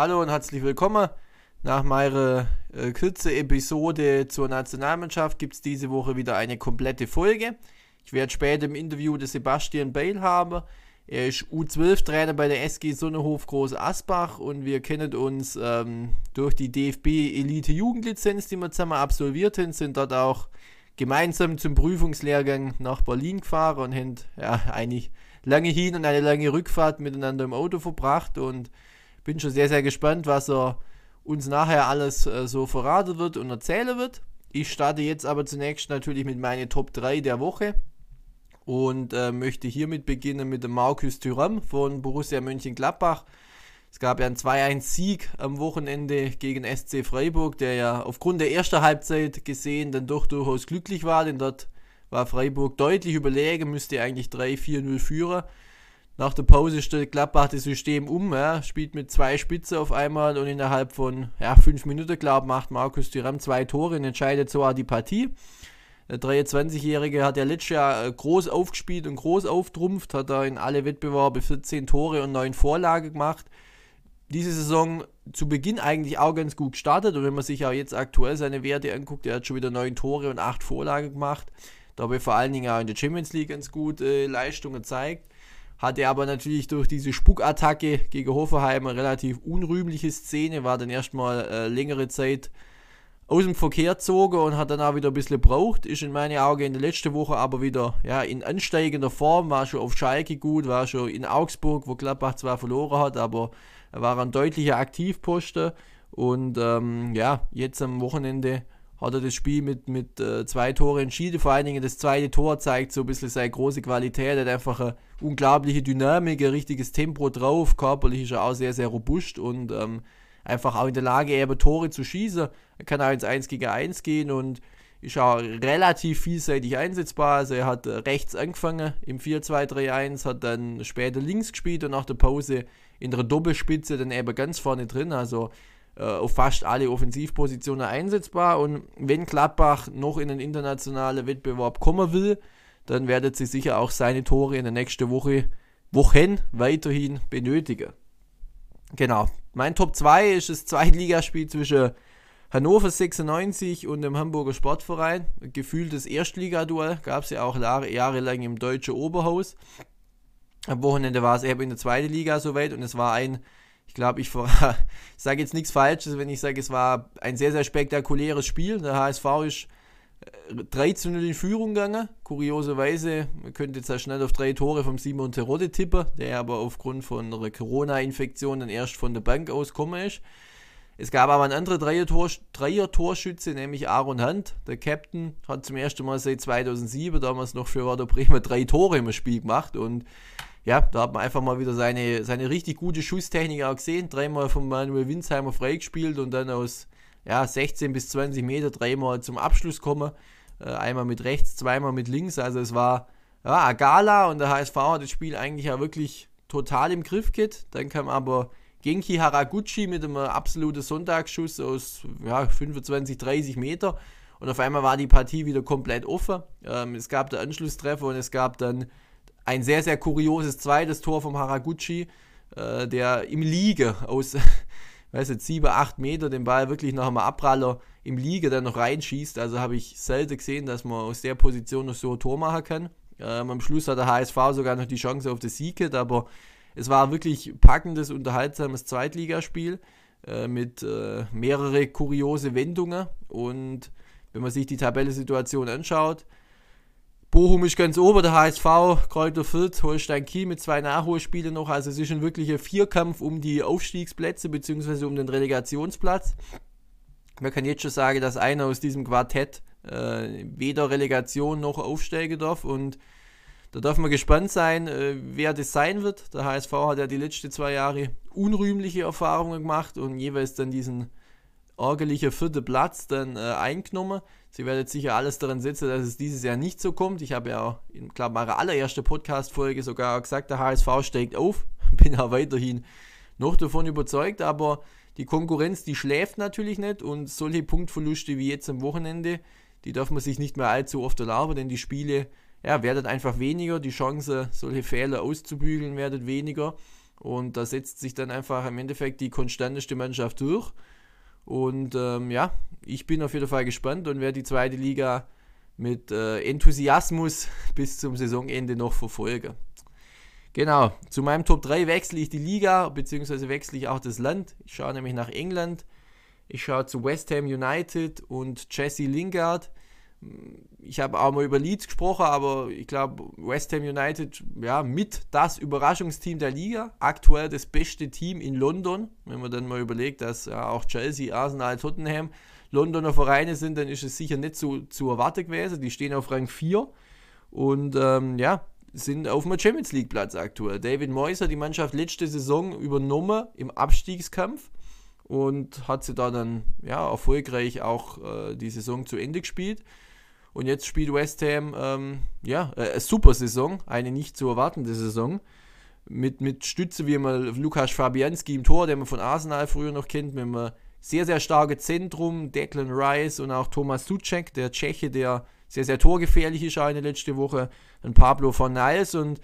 Hallo und herzlich willkommen. Nach meiner äh, kurzen Episode zur Nationalmannschaft gibt es diese Woche wieder eine komplette Folge. Ich werde später im Interview den Sebastian Bale haben. Er ist U12-Trainer bei der SG Sonnehof Groß Asbach und wir kennen uns ähm, durch die DFB Elite Jugendlizenz, die wir zusammen absolviert haben, sind dort auch gemeinsam zum Prüfungslehrgang nach Berlin gefahren und haben ja, eigentlich lange hin und eine lange Rückfahrt miteinander im Auto verbracht und bin schon sehr, sehr gespannt, was er uns nachher alles äh, so verraten wird und erzählen wird. Ich starte jetzt aber zunächst natürlich mit meinen Top 3 der Woche und äh, möchte hiermit beginnen mit dem Markus Thüram von Borussia Mönchengladbach. Es gab ja einen 2-1-Sieg am Wochenende gegen SC Freiburg, der ja aufgrund der ersten Halbzeit gesehen dann doch durchaus glücklich war, denn dort war Freiburg deutlich überlegen, müsste eigentlich 3-4-0 führen. Nach der Pause stellt Gladbach das System um, ja, spielt mit zwei Spitze auf einmal und innerhalb von ja, fünf Minuten, glaube macht Markus Thuram zwei Tore und entscheidet sogar die Partie. Der 23-Jährige hat ja letztes Jahr äh, groß aufgespielt und groß auftrumpft, hat da in alle Wettbewerbe 14 Tore und 9 Vorlagen gemacht. Diese Saison zu Beginn eigentlich auch ganz gut gestartet und wenn man sich auch jetzt aktuell seine Werte anguckt, er hat schon wieder 9 Tore und 8 Vorlagen gemacht. Dabei vor allen Dingen auch in der Champions League ganz gut äh, Leistungen gezeigt. Hatte aber natürlich durch diese Spuckattacke gegen Hoffenheim eine relativ unrühmliche Szene, war dann erstmal äh, längere Zeit aus dem Verkehr gezogen und hat dann auch wieder ein bisschen gebraucht. Ist in meinen Augen in der letzten Woche aber wieder ja, in ansteigender Form, war schon auf Schalke gut, war schon in Augsburg, wo Gladbach zwar verloren hat, aber er war ein deutlicher Aktivposten. Und ähm, ja, jetzt am Wochenende hat er das Spiel mit, mit äh, zwei Tore entschieden. Vor allen Dingen das zweite Tor zeigt so ein bisschen seine große Qualität. Er hat einfach eine unglaubliche Dynamik, ein richtiges Tempo drauf. Körperlich ist er auch sehr, sehr robust und ähm, einfach auch in der Lage, eben Tore zu schießen. Er kann auch ins 1 gegen 1 gehen und ist auch relativ vielseitig einsetzbar. Also er hat äh, rechts angefangen im 4-2-3-1, hat dann später links gespielt und nach der Pause in der Doppelspitze dann eben ganz vorne drin. Also äh, auf fast alle Offensivpositionen einsetzbar. Und wenn Gladbach noch in den internationalen Wettbewerb kommen will, dann werdet sie sicher auch seine Tore in der nächsten Woche, Wochen weiterhin benötigen. Genau, mein Top 2 ist das Zweitligaspiel zwischen Hannover 96 und dem Hamburger Sportverein. Gefühltes Erstligaduell gab es ja auch jahrelang im deutschen Oberhaus. Am Wochenende war es eben in der zweiten Liga soweit und es war ein, ich glaube, ich, ich sage jetzt nichts Falsches, wenn ich sage, es war ein sehr, sehr spektakuläres Spiel. Der HSV ist 3 zu 0 in Führung gegangen. Kurioserweise, man könnte jetzt ja schnell auf drei Tore vom Simon Terodde tippen, der aber aufgrund von einer Corona-Infektion dann erst von der Bank ausgekommen ist. Es gab aber einen anderen Dreier-Torschütze, nämlich Aaron Hunt. Der Captain hat zum ersten Mal seit 2007, damals noch für Werder Bremer, drei Tore im Spiel gemacht. Und ja, da hat man einfach mal wieder seine, seine richtig gute Schusstechnik auch gesehen. Dreimal von Manuel Winsheimer freigespielt und dann aus ja, 16 bis 20 Meter dreimal zum Abschluss kommen. Äh, einmal mit rechts, zweimal mit links. Also es war ja, eine Gala und der HSV hat das Spiel eigentlich ja wirklich total im Griff gehabt. Dann kam aber Genki Haraguchi mit einem absoluten Sonntagsschuss aus ja, 25, 30 Meter. Und auf einmal war die Partie wieder komplett offen. Ähm, es gab den Anschlusstreffer und es gab dann ein sehr, sehr kurioses zweites Tor vom Haraguchi, äh, der im Liege aus weiß jetzt, 7, 8 Meter den Ball wirklich nach einem Abpraller im Liege dann noch reinschießt. Also habe ich selten gesehen, dass man aus der Position noch so ein Tor machen kann. Ähm, am Schluss hat der HSV sogar noch die Chance auf das Sieg, aber es war wirklich packendes, unterhaltsames Zweitligaspiel äh, mit äh, mehrere kuriose Wendungen und wenn man sich die Tabellensituation anschaut, Bochum ist ganz oben, der HSV, Kräuter Fürth, Holstein Kiel mit zwei Nachholspielen noch. Also es ist ein wirklicher Vierkampf um die Aufstiegsplätze bzw. um den Relegationsplatz. Man kann jetzt schon sagen, dass einer aus diesem Quartett äh, weder Relegation noch aufsteigen darf und da darf man gespannt sein, äh, wer das sein wird. Der HSV hat ja die letzten zwei Jahre unrühmliche Erfahrungen gemacht und jeweils dann diesen ärgerlichen vierten Platz dann äh, eingenommen. Sie werden sicher alles daran setzen, dass es dieses Jahr nicht so kommt. Ich habe ja, in glaube meiner allerersten Podcast-Folge sogar gesagt, der HSV steigt auf. Bin auch weiterhin noch davon überzeugt, aber die Konkurrenz, die schläft natürlich nicht und solche Punktverluste wie jetzt am Wochenende, die darf man sich nicht mehr allzu oft erlauben, denn die Spiele ja, werden einfach weniger, die Chance, solche Fehler auszubügeln, werden weniger. Und da setzt sich dann einfach im Endeffekt die konstanteste Mannschaft durch. Und ähm, ja, ich bin auf jeden Fall gespannt und werde die zweite Liga mit äh, Enthusiasmus bis zum Saisonende noch verfolgen. Genau, zu meinem Top 3 wechsle ich die Liga, beziehungsweise wechsle ich auch das Land. Ich schaue nämlich nach England. Ich schaue zu West Ham United und Jesse Lingard. Ich habe auch mal über Leeds gesprochen, aber ich glaube, West Ham United, ja, mit das Überraschungsteam der Liga. Aktuell das beste Team in London. Wenn man dann mal überlegt, dass ja, auch Chelsea, Arsenal, Tottenham Londoner Vereine sind, dann ist es sicher nicht so zu erwarten gewesen. Die stehen auf Rang 4. Und ähm, ja, sind auf dem Champions League Platz aktuell. David Moyes hat die Mannschaft letzte Saison übernommen im Abstiegskampf und hat sie da dann ja, erfolgreich auch äh, die Saison zu Ende gespielt. Und jetzt spielt West Ham ähm, ja, äh, eine super Saison, eine nicht zu erwartende Saison. Mit, mit Stütze wie man Lukas Fabianski im Tor, den man von Arsenal früher noch kennt, mit einem sehr, sehr starke Zentrum, Declan Rice und auch Thomas Suchek, der Tscheche, der sehr, sehr torgefährlich ist, auch in der letzten Woche, ein Pablo von Niles und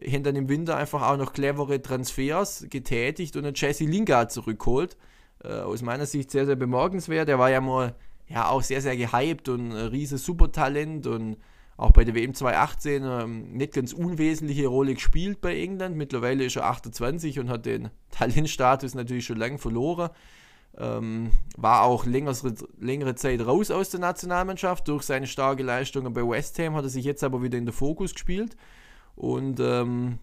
dann im Winter einfach auch noch clevere Transfers getätigt und einen Jesse Lingard zurückholt. Äh, aus meiner Sicht sehr, sehr bemerkenswert. Der war ja mal ja, auch sehr, sehr gehypt und ein riesiges Supertalent und auch bei der WM 2018 ähm, nicht ganz unwesentliche Rolle gespielt bei England. Mittlerweile ist er 28 und hat den Talentstatus natürlich schon lange verloren. Ähm, war auch längere, längere Zeit raus aus der Nationalmannschaft. Durch seine starke Leistungen bei West Ham hat er sich jetzt aber wieder in den Fokus gespielt. Und ähm,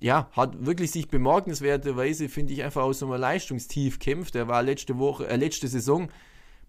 ja, hat wirklich sich bemerkenswerterweise, finde ich, einfach aus so einem Leistungstief kämpft. Er war letzte Woche, äh, letzte Saison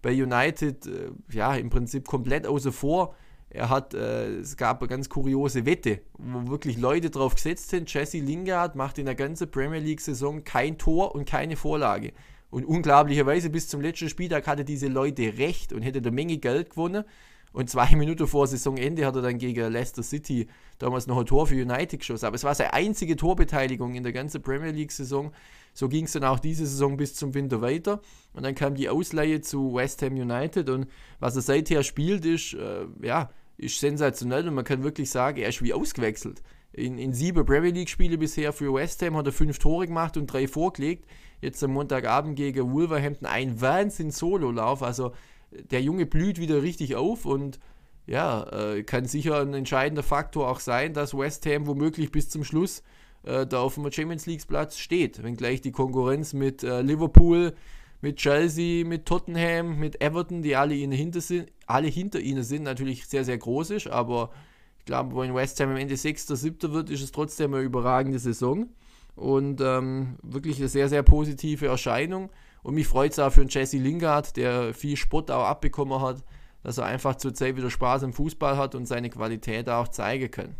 bei United äh, ja im Prinzip komplett außer vor. Er hat, äh, es gab eine ganz kuriose Wette, wo wirklich Leute drauf gesetzt sind. Jesse Lingard macht in der ganzen Premier League-Saison kein Tor und keine Vorlage. Und unglaublicherweise bis zum letzten Spieltag hatte diese Leute recht und hätte eine Menge Geld gewonnen. Und zwei Minuten vor Saisonende hat er dann gegen Leicester City damals noch ein Tor für United geschossen. Aber es war seine einzige Torbeteiligung in der ganzen Premier League-Saison. So ging es dann auch diese Saison bis zum Winter weiter. Und dann kam die Ausleihe zu West Ham United. Und was er seither spielt, ist, äh, ja, ist sensationell. Und man kann wirklich sagen, er ist wie ausgewechselt. In, in sieben Premier League-Spiele bisher für West Ham hat er fünf Tore gemacht und drei vorgelegt jetzt am Montagabend gegen Wolverhampton ein Wahnsinn-Sololauf. Also der Junge blüht wieder richtig auf und ja, äh, kann sicher ein entscheidender Faktor auch sein, dass West Ham womöglich bis zum Schluss äh, da auf dem Champions League Platz steht. Wenngleich die Konkurrenz mit äh, Liverpool, mit Chelsea, mit Tottenham, mit Everton, die alle, ihnen hinter sind, alle hinter ihnen sind, natürlich sehr, sehr groß ist. Aber ich glaube, wenn West Ham am Ende 6. oder 7. wird, ist es trotzdem eine überragende Saison und ähm, wirklich eine sehr, sehr positive Erscheinung. Und mich freut es auch für einen Jesse Lingard, der viel Sport auch abbekommen hat, dass er einfach zurzeit wieder Spaß am Fußball hat und seine Qualität auch zeigen kann.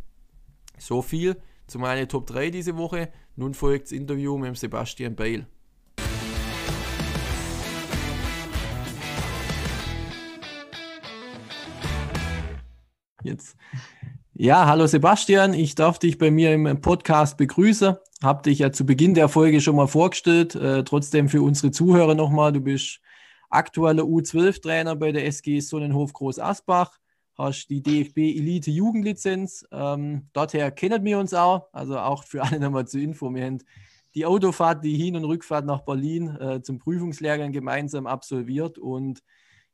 So viel zu meinen Top 3 diese Woche. Nun folgt das Interview mit Sebastian Bale. Jetzt. Ja, hallo Sebastian, ich darf dich bei mir im Podcast begrüßen. Hab dich ja zu Beginn der Folge schon mal vorgestellt. Äh, trotzdem für unsere Zuhörer nochmal, du bist aktueller U12-Trainer bei der SG Sonnenhof Groß Asbach, hast die DFB Elite Jugendlizenz. Ähm, dorther kennen wir uns auch, also auch für alle nochmal zur Info. Wir haben die Autofahrt, die Hin- und Rückfahrt nach Berlin äh, zum Prüfungslehrgang gemeinsam absolviert und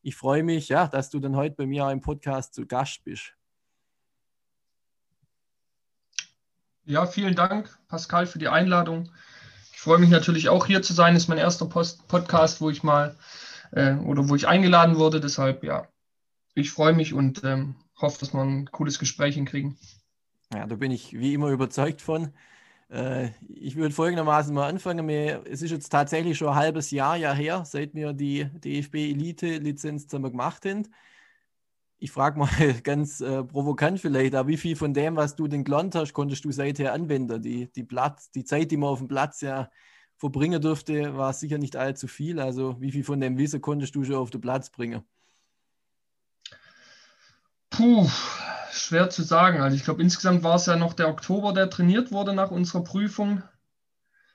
ich freue mich, ja, dass du dann heute bei mir im Podcast zu Gast bist. Ja, vielen Dank, Pascal, für die Einladung. Ich freue mich natürlich auch hier zu sein. Das ist mein erster Post Podcast, wo ich mal äh, oder wo ich eingeladen wurde. Deshalb, ja, ich freue mich und ähm, hoffe, dass wir ein cooles Gespräch hinkriegen. Ja, da bin ich wie immer überzeugt von. Äh, ich würde folgendermaßen mal anfangen. Es ist jetzt tatsächlich schon ein halbes Jahr ja her, seit wir die DFB Elite Lizenz zusammen gemacht haben ich frage mal ganz äh, provokant vielleicht, aber wie viel von dem, was du denn gelernt hast, konntest du seither anwenden? Die, die, Platz, die Zeit, die man auf dem Platz ja verbringen durfte, war sicher nicht allzu viel. Also wie viel von dem Wissen konntest du schon auf den Platz bringen? Puh, schwer zu sagen. Also ich glaube, insgesamt war es ja noch der Oktober, der trainiert wurde nach unserer Prüfung.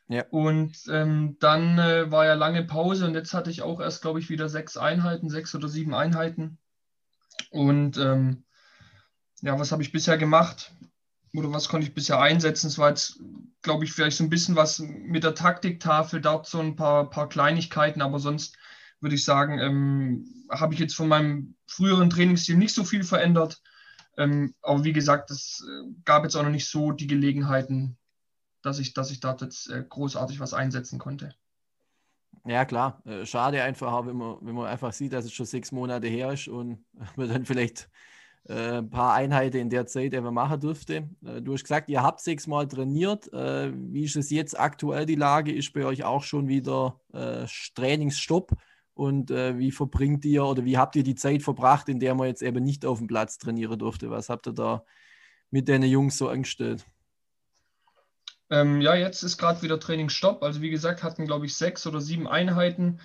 Ja. Und ähm, dann äh, war ja lange Pause und jetzt hatte ich auch erst, glaube ich, wieder sechs Einheiten, sechs oder sieben Einheiten. Und ähm, ja, was habe ich bisher gemacht? oder was konnte ich bisher einsetzen? Es war jetzt, glaube ich, vielleicht so ein bisschen was mit der Taktiktafel, dort so ein paar, paar Kleinigkeiten, aber sonst würde ich sagen, ähm, habe ich jetzt von meinem früheren Trainingsstil nicht so viel verändert. Ähm, aber wie gesagt, es äh, gab jetzt auch noch nicht so die Gelegenheiten, dass ich, dass ich da jetzt äh, großartig was einsetzen konnte. Ja, klar. Äh, schade einfach, wenn man, wenn man einfach sieht, dass es schon sechs Monate her ist und man dann vielleicht ein paar Einheiten in der Zeit eben machen dürfte. Du hast gesagt, ihr habt sechsmal trainiert. Wie ist es jetzt aktuell die Lage? Ist bei euch auch schon wieder Trainingsstopp? Und äh, wie verbringt ihr oder wie habt ihr die Zeit verbracht, in der man jetzt eben nicht auf dem Platz trainieren durfte? Was habt ihr da mit den Jungs so angestellt? Ähm, ja, jetzt ist gerade wieder Trainingsstopp. Also wie gesagt, hatten glaube ich sechs oder sieben Einheiten.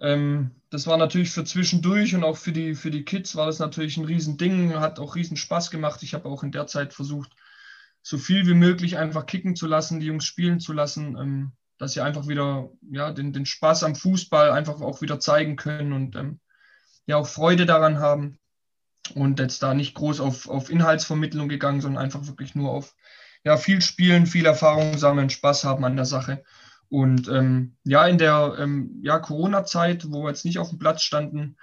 Ähm, das war natürlich für zwischendurch und auch für die, für die Kids war das natürlich ein Riesending, hat auch riesen Spaß gemacht. Ich habe auch in der Zeit versucht, so viel wie möglich einfach kicken zu lassen, die Jungs spielen zu lassen, ähm, dass sie einfach wieder ja, den, den Spaß am Fußball einfach auch wieder zeigen können und ähm, ja auch Freude daran haben. Und jetzt da nicht groß auf, auf Inhaltsvermittlung gegangen, sondern einfach wirklich nur auf ja, viel Spielen, viel Erfahrung sammeln, Spaß haben an der Sache. Und ähm, ja, in der ähm, ja, Corona-Zeit, wo wir jetzt nicht auf dem Platz standen,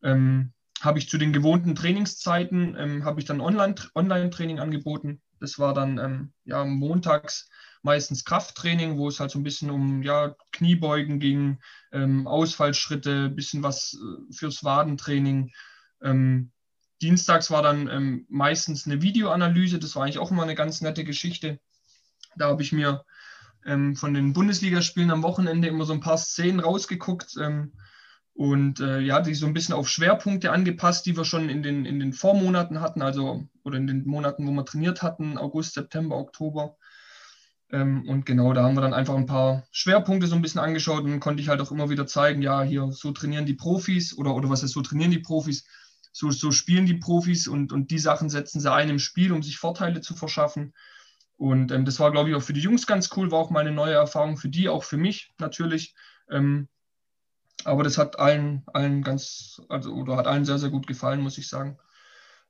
ähm, habe ich zu den gewohnten Trainingszeiten, ähm, habe ich dann Online-Training angeboten. Das war dann ähm, ja, montags meistens Krafttraining, wo es halt so ein bisschen um ja, Kniebeugen ging, ähm, Ausfallschritte, bisschen was äh, fürs Wadentraining. dienstags war dann meistens eine Videoanalyse, das war eigentlich auch immer eine ganz nette Geschichte. Da habe ich mir ähm, von den Bundesligaspielen am Wochenende immer so ein paar Szenen rausgeguckt ähm, und äh, ja, die so ein bisschen auf Schwerpunkte angepasst, die wir schon in den, in den Vormonaten hatten, also oder in den Monaten, wo wir trainiert hatten, August, September, Oktober. Ähm, und genau, da haben wir dann einfach ein paar Schwerpunkte so ein bisschen angeschaut und konnte ich halt auch immer wieder zeigen, ja, hier so trainieren die Profis oder, oder was ist so trainieren die Profis, so, so spielen die Profis und, und die Sachen setzen sie ein im Spiel, um sich Vorteile zu verschaffen. Und ähm, das war, glaube ich, auch für die Jungs ganz cool, war auch mal eine neue Erfahrung für die, auch für mich natürlich. Ähm, aber das hat allen, allen ganz, also oder hat allen sehr, sehr gut gefallen, muss ich sagen.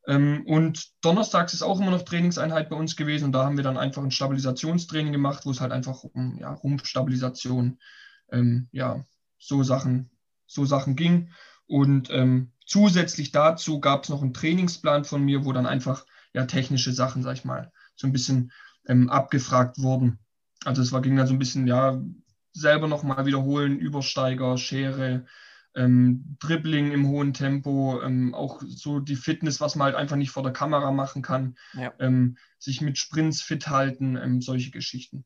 Ähm, und donnerstags ist auch immer noch Trainingseinheit bei uns gewesen und da haben wir dann einfach ein Stabilisationstraining gemacht, wo es halt einfach um ja, Rumpfstabilisation, ähm, ja, so Sachen, so Sachen ging. Und ähm, zusätzlich dazu gab es noch einen Trainingsplan von mir, wo dann einfach ja technische Sachen, sag ich mal, so ein bisschen ähm, abgefragt wurden. Also es war, ging dann so ein bisschen, ja, selber nochmal wiederholen, Übersteiger, Schere, ähm, Dribbling im hohen Tempo, ähm, auch so die Fitness, was man halt einfach nicht vor der Kamera machen kann, ja. ähm, sich mit Sprints fit halten, ähm, solche Geschichten.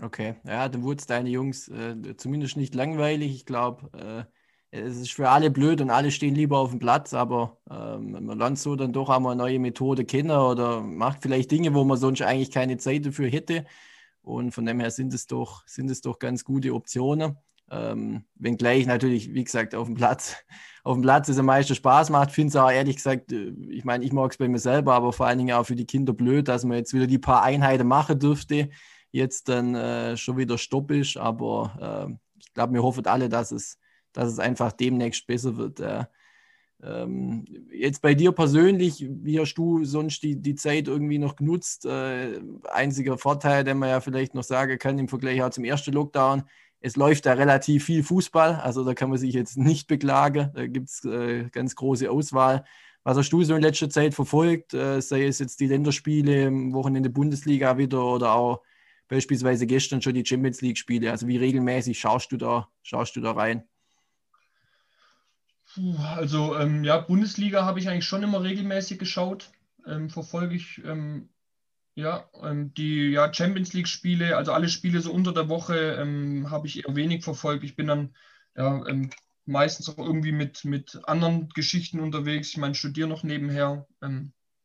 Okay, ja, dann wurde es deine Jungs äh, zumindest nicht langweilig. Ich glaube, äh, es ist für alle blöd und alle stehen lieber auf dem Platz, aber ähm, man lernt so dann doch einmal eine neue Methode kennen oder macht vielleicht Dinge, wo man sonst eigentlich keine Zeit dafür hätte. Und von dem her sind es doch, sind es doch ganz gute Optionen. Ähm, wenngleich natürlich, wie gesagt, auf dem Platz, auf dem Platz ist am meisten Spaß macht, finde es auch ehrlich gesagt, äh, ich meine, ich mag es bei mir selber, aber vor allen Dingen auch für die Kinder blöd, dass man jetzt wieder die paar Einheiten machen dürfte, jetzt dann äh, schon wieder Stopp ist. Aber äh, ich glaube, wir hoffen alle, dass es dass es einfach demnächst besser wird. Ja. Ähm, jetzt bei dir persönlich, wie hast du sonst die, die Zeit irgendwie noch genutzt? Äh, einziger Vorteil, den man ja vielleicht noch sagen kann im Vergleich auch zum ersten Lockdown, es läuft da relativ viel Fußball, also da kann man sich jetzt nicht beklagen, da gibt es äh, ganz große Auswahl. Was hast du so in letzter Zeit verfolgt, äh, sei es jetzt die Länderspiele, am Wochenende Bundesliga wieder oder auch beispielsweise gestern schon die Champions League Spiele? Also wie regelmäßig schaust du da, schaust du da rein? Also ähm, ja, Bundesliga habe ich eigentlich schon immer regelmäßig geschaut. Ähm, verfolge ich ähm, ja ähm, die ja, Champions League Spiele, also alle Spiele so unter der Woche ähm, habe ich eher wenig verfolgt. Ich bin dann ja, ähm, meistens auch irgendwie mit, mit anderen Geschichten unterwegs. Ich meine, studiere noch nebenher.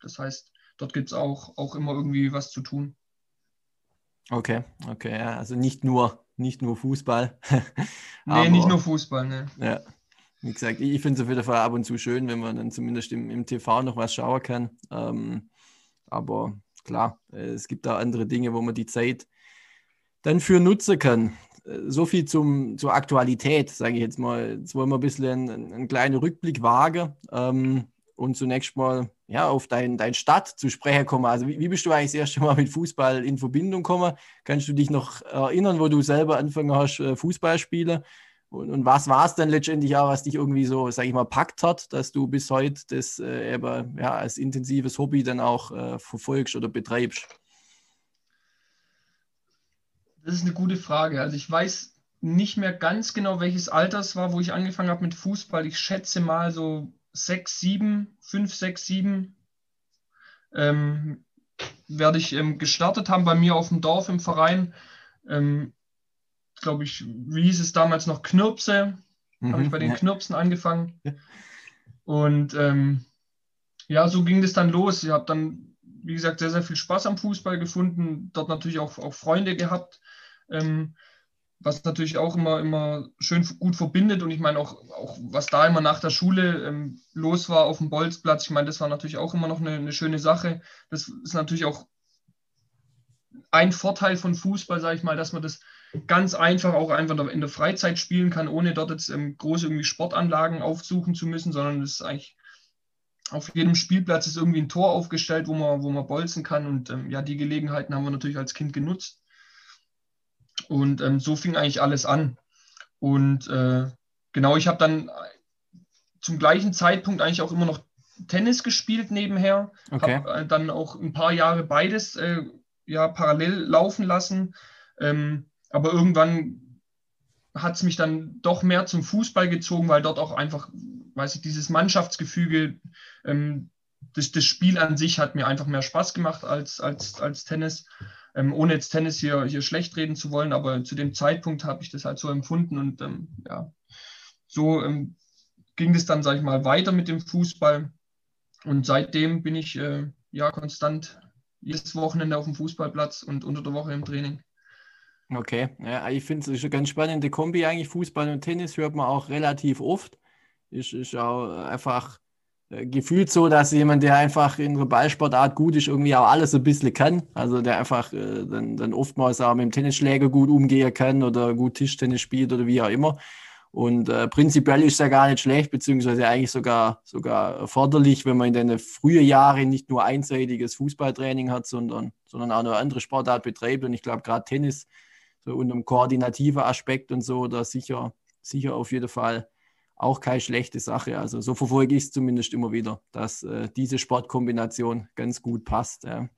das heißt, dort gibt es auch, auch immer irgendwie was zu tun. Okay, okay, ja, also nicht nur, nicht nur Fußball. nee, nicht nur Fußball, ne. Ja. Wie gesagt, ich finde es auf jeden Fall ab und zu schön, wenn man dann zumindest im, im TV noch was schauen kann. Ähm, aber klar, äh, es gibt da andere Dinge, wo man die Zeit dann für nutzen kann. Äh, so viel zum, zur Aktualität, sage ich jetzt mal. Jetzt wollen wir ein bisschen einen, einen kleinen Rückblick wagen ähm, und zunächst mal ja, auf dein, dein Stadt zu sprechen kommen. Also wie, wie, bist du eigentlich das erste Mal mit Fußball in Verbindung gekommen? Kannst du dich noch erinnern, wo du selber angefangen hast, äh, Fußball spielen? Und, und was war es dann letztendlich auch, was dich irgendwie so, sag ich mal, packt hat, dass du bis heute das äh, eben, ja, als intensives Hobby dann auch äh, verfolgst oder betreibst? Das ist eine gute Frage. Also ich weiß nicht mehr ganz genau, welches Alter es war, wo ich angefangen habe mit Fußball. Ich schätze mal so sechs, sieben, fünf, sechs, sieben ähm, werde ich ähm, gestartet haben bei mir auf dem Dorf im Verein. Ähm, Glaube ich, wie hieß es damals noch? Knirpse. Mhm, habe ich bei den ja. Knirpsen angefangen. Und ähm, ja, so ging das dann los. Ich habe dann, wie gesagt, sehr, sehr viel Spaß am Fußball gefunden. Dort natürlich auch, auch Freunde gehabt. Ähm, was natürlich auch immer, immer schön gut verbindet. Und ich meine auch, auch was da immer nach der Schule ähm, los war auf dem Bolzplatz, ich meine, das war natürlich auch immer noch eine, eine, schöne Sache. Das ist natürlich auch ein Vorteil von Fußball, sage ich mal, dass man das ganz einfach auch einfach in der Freizeit spielen kann, ohne dort jetzt ähm, große irgendwie Sportanlagen aufsuchen zu müssen, sondern es ist eigentlich auf jedem Spielplatz ist irgendwie ein Tor aufgestellt, wo man, wo man bolzen kann. Und ähm, ja, die Gelegenheiten haben wir natürlich als Kind genutzt. Und ähm, so fing eigentlich alles an. Und äh, genau, ich habe dann zum gleichen Zeitpunkt eigentlich auch immer noch Tennis gespielt nebenher. Okay. Habe äh, dann auch ein paar Jahre beides äh, ja, parallel laufen lassen. Ähm, aber irgendwann hat es mich dann doch mehr zum Fußball gezogen, weil dort auch einfach, weiß ich, dieses Mannschaftsgefüge, ähm, das, das Spiel an sich hat mir einfach mehr Spaß gemacht als, als, als Tennis. Ähm, ohne jetzt Tennis hier, hier schlecht reden zu wollen, aber zu dem Zeitpunkt habe ich das halt so empfunden und ähm, ja, so ähm, ging es dann, sage ich mal, weiter mit dem Fußball und seitdem bin ich äh, ja konstant jedes Wochenende auf dem Fußballplatz und unter der Woche im Training. Okay, ja, ich finde es eine ganz spannende Kombi eigentlich. Fußball und Tennis hört man auch relativ oft. Ist, ist auch einfach äh, gefühlt so, dass jemand, der einfach in der Ballsportart gut ist, irgendwie auch alles ein bisschen kann. Also der einfach äh, dann, dann oftmals auch mit dem Tennisschläger gut umgehen kann oder gut Tischtennis spielt oder wie auch immer. Und äh, prinzipiell ist ja gar nicht schlecht, beziehungsweise eigentlich sogar, sogar erforderlich, wenn man in den frühen Jahren nicht nur einseitiges Fußballtraining hat, sondern, sondern auch eine andere Sportart betreibt. Und ich glaube, gerade Tennis, so unter einem koordinativen Aspekt und so, da sicher, sicher auf jeden Fall auch keine schlechte Sache. Also so verfolge ich es zumindest immer wieder, dass äh, diese Sportkombination ganz gut passt. Ja.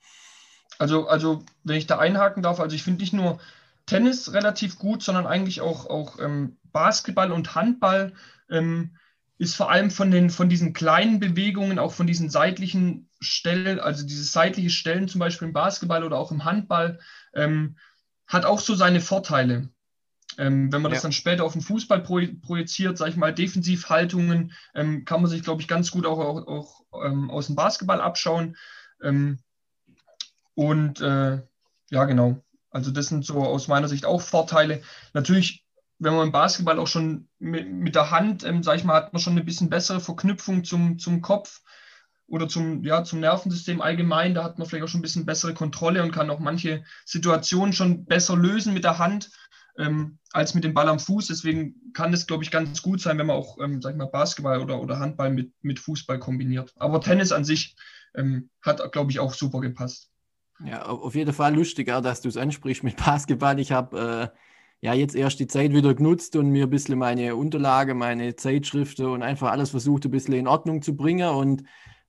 Also, also, wenn ich da einhaken darf, also ich finde nicht nur Tennis relativ gut, sondern eigentlich auch, auch ähm, Basketball und Handball ähm, ist vor allem von, den, von diesen kleinen Bewegungen, auch von diesen seitlichen Stellen, also dieses seitliche Stellen zum Beispiel im Basketball oder auch im Handball, ähm, hat auch so seine Vorteile. Ähm, wenn man ja. das dann später auf den Fußball projiziert, sage ich mal, Defensivhaltungen, ähm, kann man sich, glaube ich, ganz gut auch, auch, auch ähm, aus dem Basketball abschauen. Ähm, und äh, ja, genau. Also das sind so aus meiner Sicht auch Vorteile. Natürlich, wenn man im Basketball auch schon mit, mit der Hand, ähm, sage ich mal, hat man schon eine bisschen bessere Verknüpfung zum, zum Kopf oder zum, ja, zum Nervensystem allgemein. Da hat man vielleicht auch schon ein bisschen bessere Kontrolle und kann auch manche Situationen schon besser lösen mit der Hand ähm, als mit dem Ball am Fuß. Deswegen kann es, glaube ich, ganz gut sein, wenn man auch, ähm, sag ich mal, Basketball oder, oder Handball mit, mit Fußball kombiniert. Aber Tennis an sich ähm, hat, glaube ich, auch super gepasst. Ja, auf jeden Fall lustiger, dass du es ansprichst mit Basketball. Ich habe äh, ja jetzt erst die Zeit wieder genutzt und mir ein bisschen meine Unterlage, meine Zeitschriften und einfach alles versucht, ein bisschen in Ordnung zu bringen und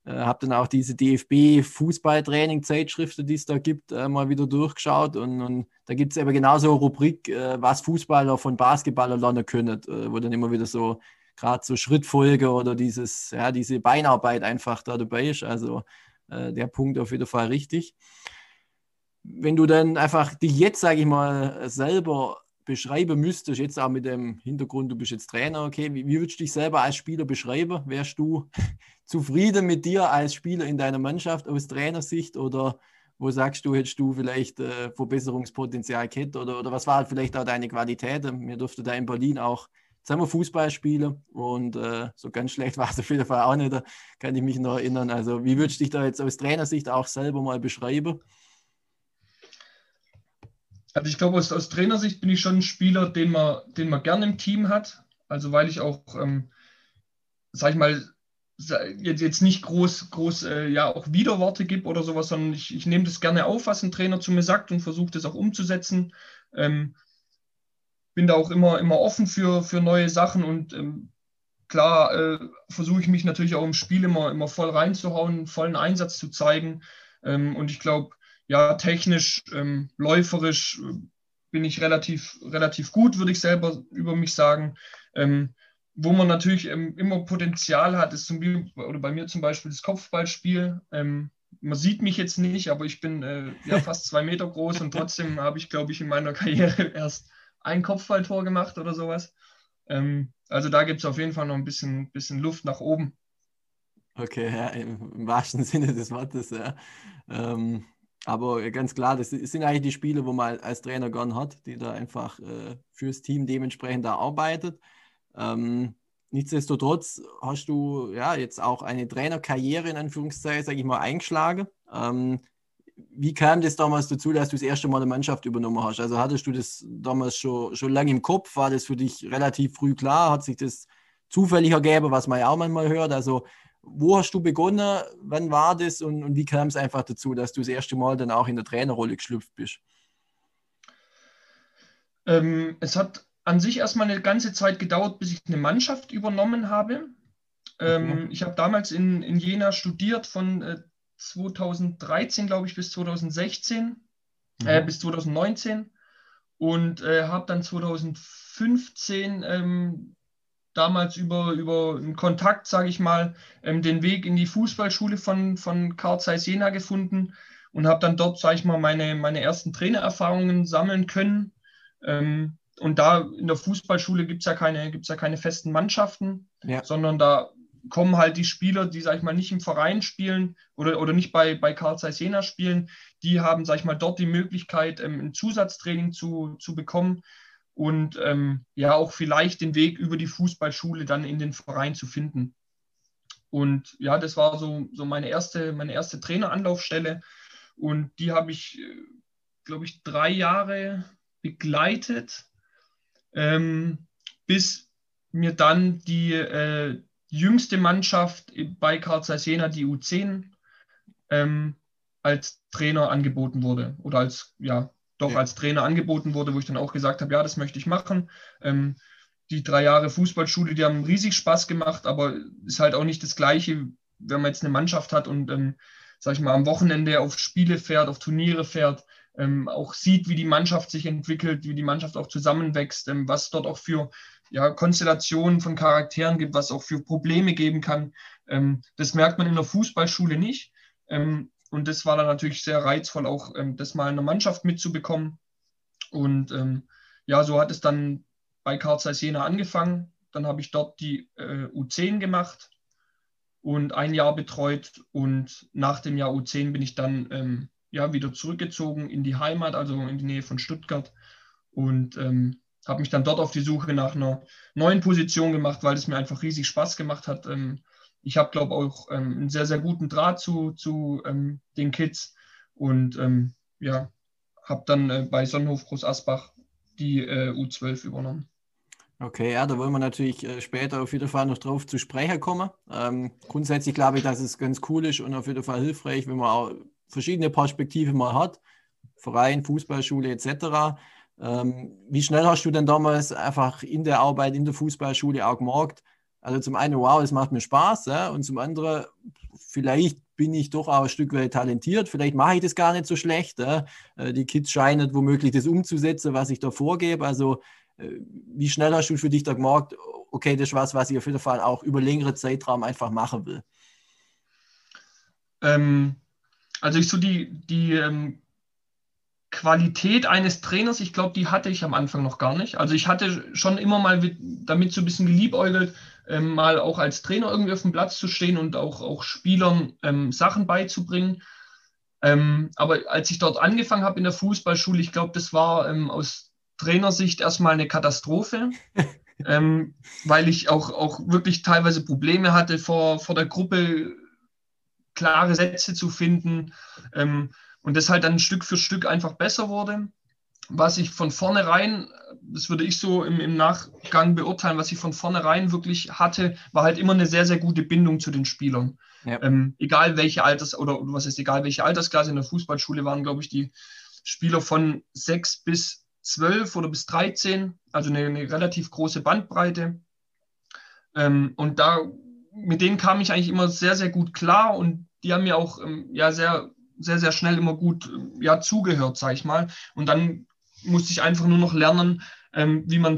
äh, habe dann auch diese DFB-Fußballtraining-Zeitschriften, die es da gibt, äh, mal wieder durchgeschaut. Und, und da gibt es eben genauso eine Rubrik, äh, was Fußballer von Basketballern lernen können, äh, wo dann immer wieder so gerade so Schrittfolge oder dieses, ja, diese Beinarbeit einfach da dabei ist. Also äh, der Punkt auf jeden Fall richtig. Wenn du dann einfach dich jetzt, sage ich mal, selber beschreiben müsstest, jetzt auch mit dem Hintergrund, du bist jetzt Trainer, okay, wie, wie würdest du dich selber als Spieler beschreiben? Wärst du zufrieden mit dir als Spieler in deiner Mannschaft aus Trainersicht oder wo sagst du, hättest du vielleicht äh, Verbesserungspotenzial gehabt oder, oder was war vielleicht auch deine Qualität? Mir durfte da in Berlin auch zusammen Fußball spielen und äh, so ganz schlecht war es auf jeden Fall auch nicht, da kann ich mich noch erinnern. Also wie würdest du dich da jetzt aus Trainersicht auch selber mal beschreiben? Also ich glaube, aus, aus Trainersicht bin ich schon ein Spieler, den man, den man gerne im Team hat. Also weil ich auch, ähm, sag ich mal, jetzt, jetzt nicht groß, groß äh, ja auch Widerworte gebe oder sowas, sondern ich, ich nehme das gerne auf, was ein Trainer zu mir sagt und versuche das auch umzusetzen. Ähm, bin da auch immer, immer offen für, für neue Sachen und ähm, klar äh, versuche ich mich natürlich auch im Spiel immer, immer voll reinzuhauen, vollen Einsatz zu zeigen. Ähm, und ich glaube, ja, technisch, ähm, läuferisch äh, bin ich relativ, relativ gut, würde ich selber über mich sagen. Ähm, wo man natürlich ähm, immer Potenzial hat, ist zum Beispiel, oder bei mir zum Beispiel das Kopfballspiel. Ähm, man sieht mich jetzt nicht, aber ich bin äh, ja fast zwei Meter groß und trotzdem habe ich, glaube ich, in meiner Karriere erst ein Kopfballtor gemacht oder sowas. Ähm, also da gibt es auf jeden Fall noch ein bisschen, bisschen Luft nach oben. Okay, ja, im, im wahrsten Sinne des Wortes, ja. Ähm, aber ganz klar, das sind eigentlich die Spiele, wo man als Trainer gern hat, die da einfach äh, fürs Team dementsprechend da arbeitet. Ähm, nichtsdestotrotz hast du ja jetzt auch eine Trainerkarriere in Anführungszeichen, sage ich mal, eingeschlagen. Ähm, wie kam das damals dazu, dass du das erste Mal eine Mannschaft übernommen hast? Also hattest du das damals schon, schon lange im Kopf? War das für dich relativ früh klar? Hat sich das zufällig ergeben, was man ja auch manchmal hört? Also wo hast du begonnen? Wann war das? Und, und wie kam es einfach dazu, dass du das erste Mal dann auch in der Trainerrolle geschlüpft bist? Ähm, es hat an sich erstmal eine ganze Zeit gedauert, bis ich eine Mannschaft übernommen habe. Ähm, mhm. Ich habe damals in, in Jena studiert von äh, 2013, glaube ich, bis 2016, mhm. äh, bis 2019 und äh, habe dann 2015 ähm, damals über, über einen Kontakt, sage ich mal, ähm, den Weg in die Fußballschule von, von Karl Zeiss Jena gefunden und habe dann dort, sage ich mal, meine, meine ersten Trainererfahrungen sammeln können. Ähm, und da in der Fußballschule gibt es ja keine, gibt's ja keine festen Mannschaften, ja. sondern da kommen halt die Spieler, die, sag ich mal, nicht im Verein spielen oder, oder nicht bei, bei Karl Zeiss Jena spielen, die haben, sag ich mal, dort die Möglichkeit, ähm, ein Zusatztraining zu, zu bekommen und ähm, ja auch vielleicht den Weg über die Fußballschule dann in den Verein zu finden. Und ja, das war so, so meine erste, meine erste Traineranlaufstelle. Und die habe ich, äh, glaube ich, drei Jahre begleitet ähm, bis mir dann die äh, jüngste Mannschaft bei Karl Zeiss Jena, die U10, ähm, als Trainer angeboten wurde oder als, ja, doch ja. als Trainer angeboten wurde, wo ich dann auch gesagt habe, ja, das möchte ich machen. Ähm, die drei Jahre Fußballschule, die haben riesig Spaß gemacht, aber ist halt auch nicht das Gleiche, wenn man jetzt eine Mannschaft hat und, ähm, sag ich mal, am Wochenende auf Spiele fährt, auf Turniere fährt ähm, auch sieht, wie die Mannschaft sich entwickelt, wie die Mannschaft auch zusammenwächst, ähm, was dort auch für ja, Konstellationen von Charakteren gibt, was auch für Probleme geben kann. Ähm, das merkt man in der Fußballschule nicht. Ähm, und das war dann natürlich sehr reizvoll, auch ähm, das mal in der Mannschaft mitzubekommen. Und ähm, ja, so hat es dann bei Karl Zeiss Jena angefangen. Dann habe ich dort die äh, U10 gemacht und ein Jahr betreut. Und nach dem Jahr U10 bin ich dann ja, wieder zurückgezogen in die Heimat, also in die Nähe von Stuttgart. Und ähm, habe mich dann dort auf die Suche nach einer neuen Position gemacht, weil es mir einfach riesig Spaß gemacht hat. Ähm, ich habe, glaube ich, auch ähm, einen sehr, sehr guten Draht zu, zu ähm, den Kids und ähm, ja, habe dann äh, bei Sonnenhof Groß Asbach die äh, U12 übernommen. Okay, ja, da wollen wir natürlich äh, später auf jeden Fall noch drauf zu sprechen kommen. Ähm, grundsätzlich glaube ich, dass es ganz cool ist und auf jeden Fall hilfreich, wenn man auch verschiedene Perspektiven mal hat, Verein, Fußballschule etc. Ähm, wie schnell hast du denn damals einfach in der Arbeit in der Fußballschule auch gemerkt, also zum einen, wow, es macht mir Spaß, ja, und zum anderen, vielleicht bin ich doch auch ein Stück weit talentiert, vielleicht mache ich das gar nicht so schlecht. Ja. Äh, die Kids scheinen womöglich das umzusetzen, was ich da vorgebe. Also, äh, wie schnell hast du für dich da gemerkt, okay, das ist was, was ich auf jeden Fall auch über längere Zeitraum einfach machen will? Ähm, also ich so die, die ähm, Qualität eines Trainers, ich glaube, die hatte ich am Anfang noch gar nicht. Also ich hatte schon immer mal damit so ein bisschen geliebäugelt, ähm, mal auch als Trainer irgendwie auf dem Platz zu stehen und auch, auch Spielern ähm, Sachen beizubringen. Ähm, aber als ich dort angefangen habe in der Fußballschule, ich glaube, das war ähm, aus Trainersicht erstmal eine Katastrophe. Ähm, weil ich auch, auch wirklich teilweise Probleme hatte vor, vor der Gruppe klare Sätze zu finden ähm, und das halt dann Stück für Stück einfach besser wurde. Was ich von vornherein, das würde ich so im, im Nach, Gang beurteilen, was ich von vornherein wirklich hatte, war halt immer eine sehr, sehr gute Bindung zu den Spielern. Ja. Ähm, egal welche Alters- oder was ist egal welche Altersklasse in der Fußballschule waren, glaube ich, die Spieler von sechs bis zwölf oder bis 13, also eine, eine relativ große Bandbreite. Ähm, und da, mit denen kam ich eigentlich immer sehr, sehr gut klar und die haben mir auch ähm, ja, sehr, sehr, sehr schnell immer gut ja, zugehört, sag ich mal. Und dann musste ich einfach nur noch lernen, ähm, wie man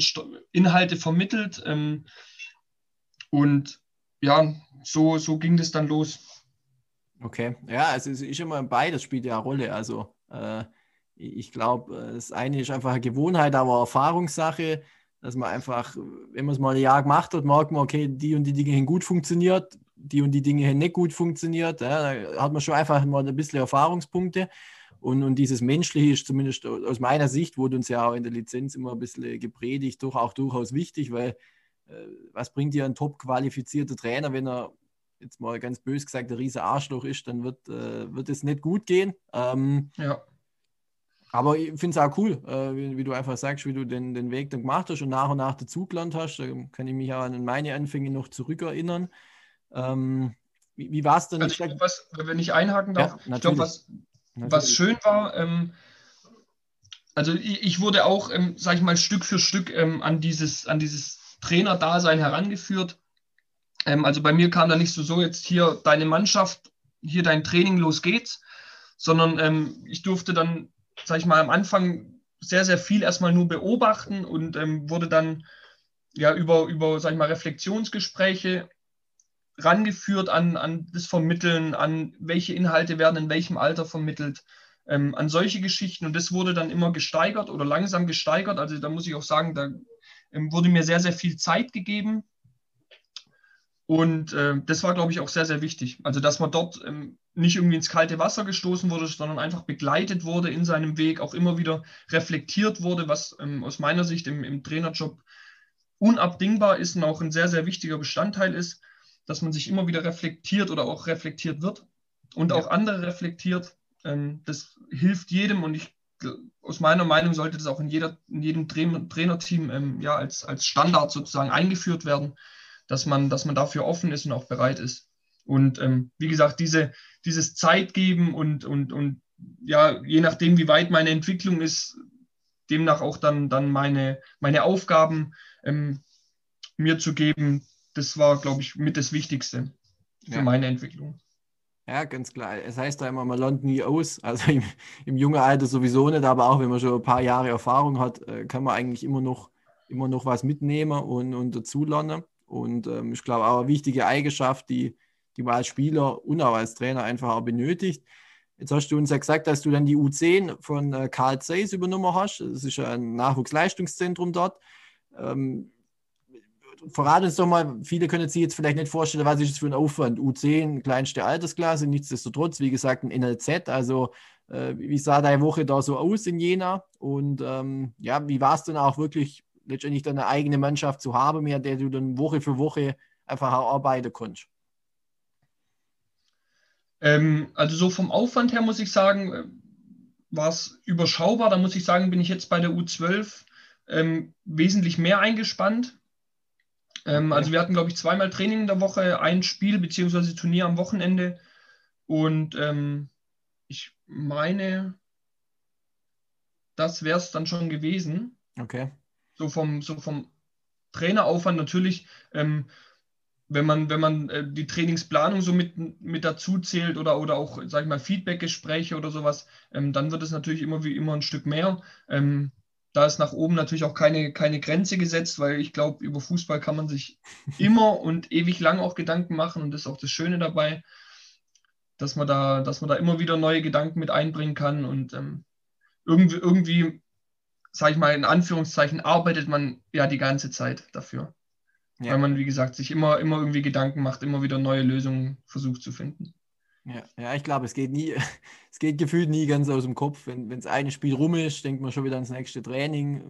Inhalte vermittelt. Ähm, und ja, so, so ging das dann los. Okay, ja, also es ist immer beides spielt ja eine Rolle. Also äh, ich glaube, das eine ist einfach eine Gewohnheit, aber Erfahrungssache, dass man einfach, wenn man es mal ein Jahr gemacht hat, merkt man, okay, die und die Dinge haben gut funktioniert, die und die Dinge haben nicht gut funktioniert. Ja, da hat man schon einfach mal ein bisschen Erfahrungspunkte. Und, und dieses Menschliche ist zumindest aus meiner Sicht, wurde uns ja auch in der Lizenz immer ein bisschen gepredigt, doch auch durchaus wichtig, weil äh, was bringt dir ein top qualifizierter Trainer, wenn er jetzt mal ganz bös gesagt, der riese Arschloch ist, dann wird, äh, wird es nicht gut gehen. Ähm, ja. Aber ich finde es auch cool, äh, wie, wie, du einfach sagst, wie du den, den Weg dann gemacht hast und nach und nach dazugelernt hast. Da kann ich mich auch an meine Anfänge noch zurückerinnern. Ähm, wie wie war es denn? Also ich glaub, was, wenn ich einhaken darf, ja, ich glaube, was, was schön war, ähm, also ich, ich, wurde auch, ähm, sag ich mal, Stück für Stück ähm, an dieses, an dieses Trainerdasein herangeführt. Ähm, also bei mir kam da nicht so, so jetzt hier deine Mannschaft, hier dein Training, los geht's, sondern ähm, ich durfte dann sag ich mal, am Anfang sehr, sehr viel erstmal nur beobachten und ähm, wurde dann ja über, über, sag ich mal, Reflexionsgespräche rangeführt an, an das Vermitteln, an welche Inhalte werden in welchem Alter vermittelt, ähm, an solche Geschichten. Und das wurde dann immer gesteigert oder langsam gesteigert. Also da muss ich auch sagen, da ähm, wurde mir sehr, sehr viel Zeit gegeben. Und äh, das war, glaube ich, auch sehr, sehr wichtig. Also, dass man dort ähm, nicht irgendwie ins kalte Wasser gestoßen wurde, sondern einfach begleitet wurde in seinem Weg, auch immer wieder reflektiert wurde, was ähm, aus meiner Sicht im, im Trainerjob unabdingbar ist und auch ein sehr, sehr wichtiger Bestandteil ist, dass man sich immer wieder reflektiert oder auch reflektiert wird und ja. auch andere reflektiert. Ähm, das hilft jedem und ich aus meiner Meinung sollte das auch in, jeder, in jedem Trainer, Trainerteam ähm, ja, als, als Standard sozusagen eingeführt werden, dass man, dass man dafür offen ist und auch bereit ist. Und ähm, wie gesagt, diese, dieses Zeitgeben und, und, und ja, je nachdem, wie weit meine Entwicklung ist, demnach auch dann, dann meine, meine Aufgaben ähm, mir zu geben, das war, glaube ich, mit das Wichtigste für ja. meine Entwicklung. Ja, ganz klar. Es heißt da immer, man lernt nie aus. Also im, im jungen Alter sowieso nicht, aber auch wenn man schon ein paar Jahre Erfahrung hat, äh, kann man eigentlich immer noch, immer noch was mitnehmen und, und dazulernen. Und ähm, ich glaube auch eine wichtige Eigenschaft, die, die man als Spieler und auch als Trainer einfach auch benötigt. Jetzt hast du uns ja gesagt, dass du dann die U10 von äh, Karl Zeiss übernommen hast. Das ist ein Nachwuchsleistungszentrum dort. Ähm, verrat uns doch mal, viele können sich jetzt vielleicht nicht vorstellen, was ist das für ein Aufwand? U10, kleinste Altersklasse, nichtsdestotrotz, wie gesagt, ein NLZ. Also, äh, wie sah deine Woche da so aus in Jena? Und ähm, ja, wie war es dann auch wirklich, letztendlich deine eigene Mannschaft zu haben, mit der du dann Woche für Woche einfach arbeiten konntest? Ähm, also so vom Aufwand her muss ich sagen, äh, war es überschaubar. Da muss ich sagen, bin ich jetzt bei der U12 ähm, wesentlich mehr eingespannt. Ähm. Also wir hatten, glaube ich, zweimal Training in der Woche, ein Spiel bzw. Turnier am Wochenende. Und ähm, ich meine, das wäre es dann schon gewesen. Okay. So vom, so vom Traineraufwand natürlich. Ähm, wenn man, wenn man äh, die Trainingsplanung so mit, mit dazu zählt oder, oder auch, sag ich mal, Feedbackgespräche oder sowas, ähm, dann wird es natürlich immer wie immer ein Stück mehr. Ähm, da ist nach oben natürlich auch keine, keine Grenze gesetzt, weil ich glaube, über Fußball kann man sich immer und ewig lang auch Gedanken machen und das ist auch das Schöne dabei, dass man da, dass man da immer wieder neue Gedanken mit einbringen kann und ähm, irgendwie, irgendwie, sag ich mal, in Anführungszeichen, arbeitet man ja die ganze Zeit dafür. Ja. Weil man, wie gesagt, sich immer, immer irgendwie Gedanken macht, immer wieder neue Lösungen versucht zu finden. Ja, ja ich glaube, es geht nie, es geht gefühlt nie ganz aus dem Kopf. Wenn das eine Spiel rum ist, denkt man schon wieder ans nächste Training,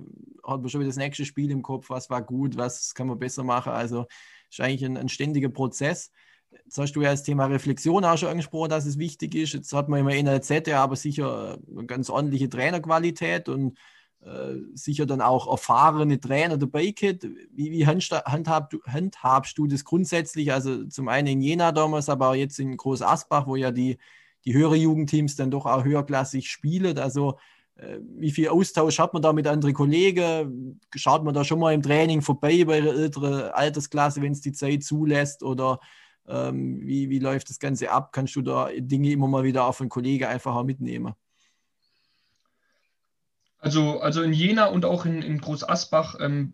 hat man schon wieder das nächste Spiel im Kopf, was war gut, was kann man besser machen. Also ist eigentlich ein, ein ständiger Prozess. Jetzt hast du ja das Thema Reflexion auch schon angesprochen, dass es wichtig ist. Jetzt hat man immer in der Z aber sicher eine ganz ordentliche Trainerqualität und äh, sicher dann auch erfahrene Trainer dabei gehabt. Wie, wie handhab, handhabst du das grundsätzlich? Also zum einen in Jena damals, aber auch jetzt in Groß Asbach, wo ja die, die höhere Jugendteams dann doch auch höherklassig spielen. Also äh, wie viel Austausch hat man da mit anderen Kollegen? Schaut man da schon mal im Training vorbei bei der älteren Altersklasse, wenn es die Zeit zulässt? Oder ähm, wie, wie läuft das Ganze ab? Kannst du da Dinge immer mal wieder auf einen Kollegen einfach mitnehmen? Also, also in Jena und auch in, in Groß Asbach, ähm,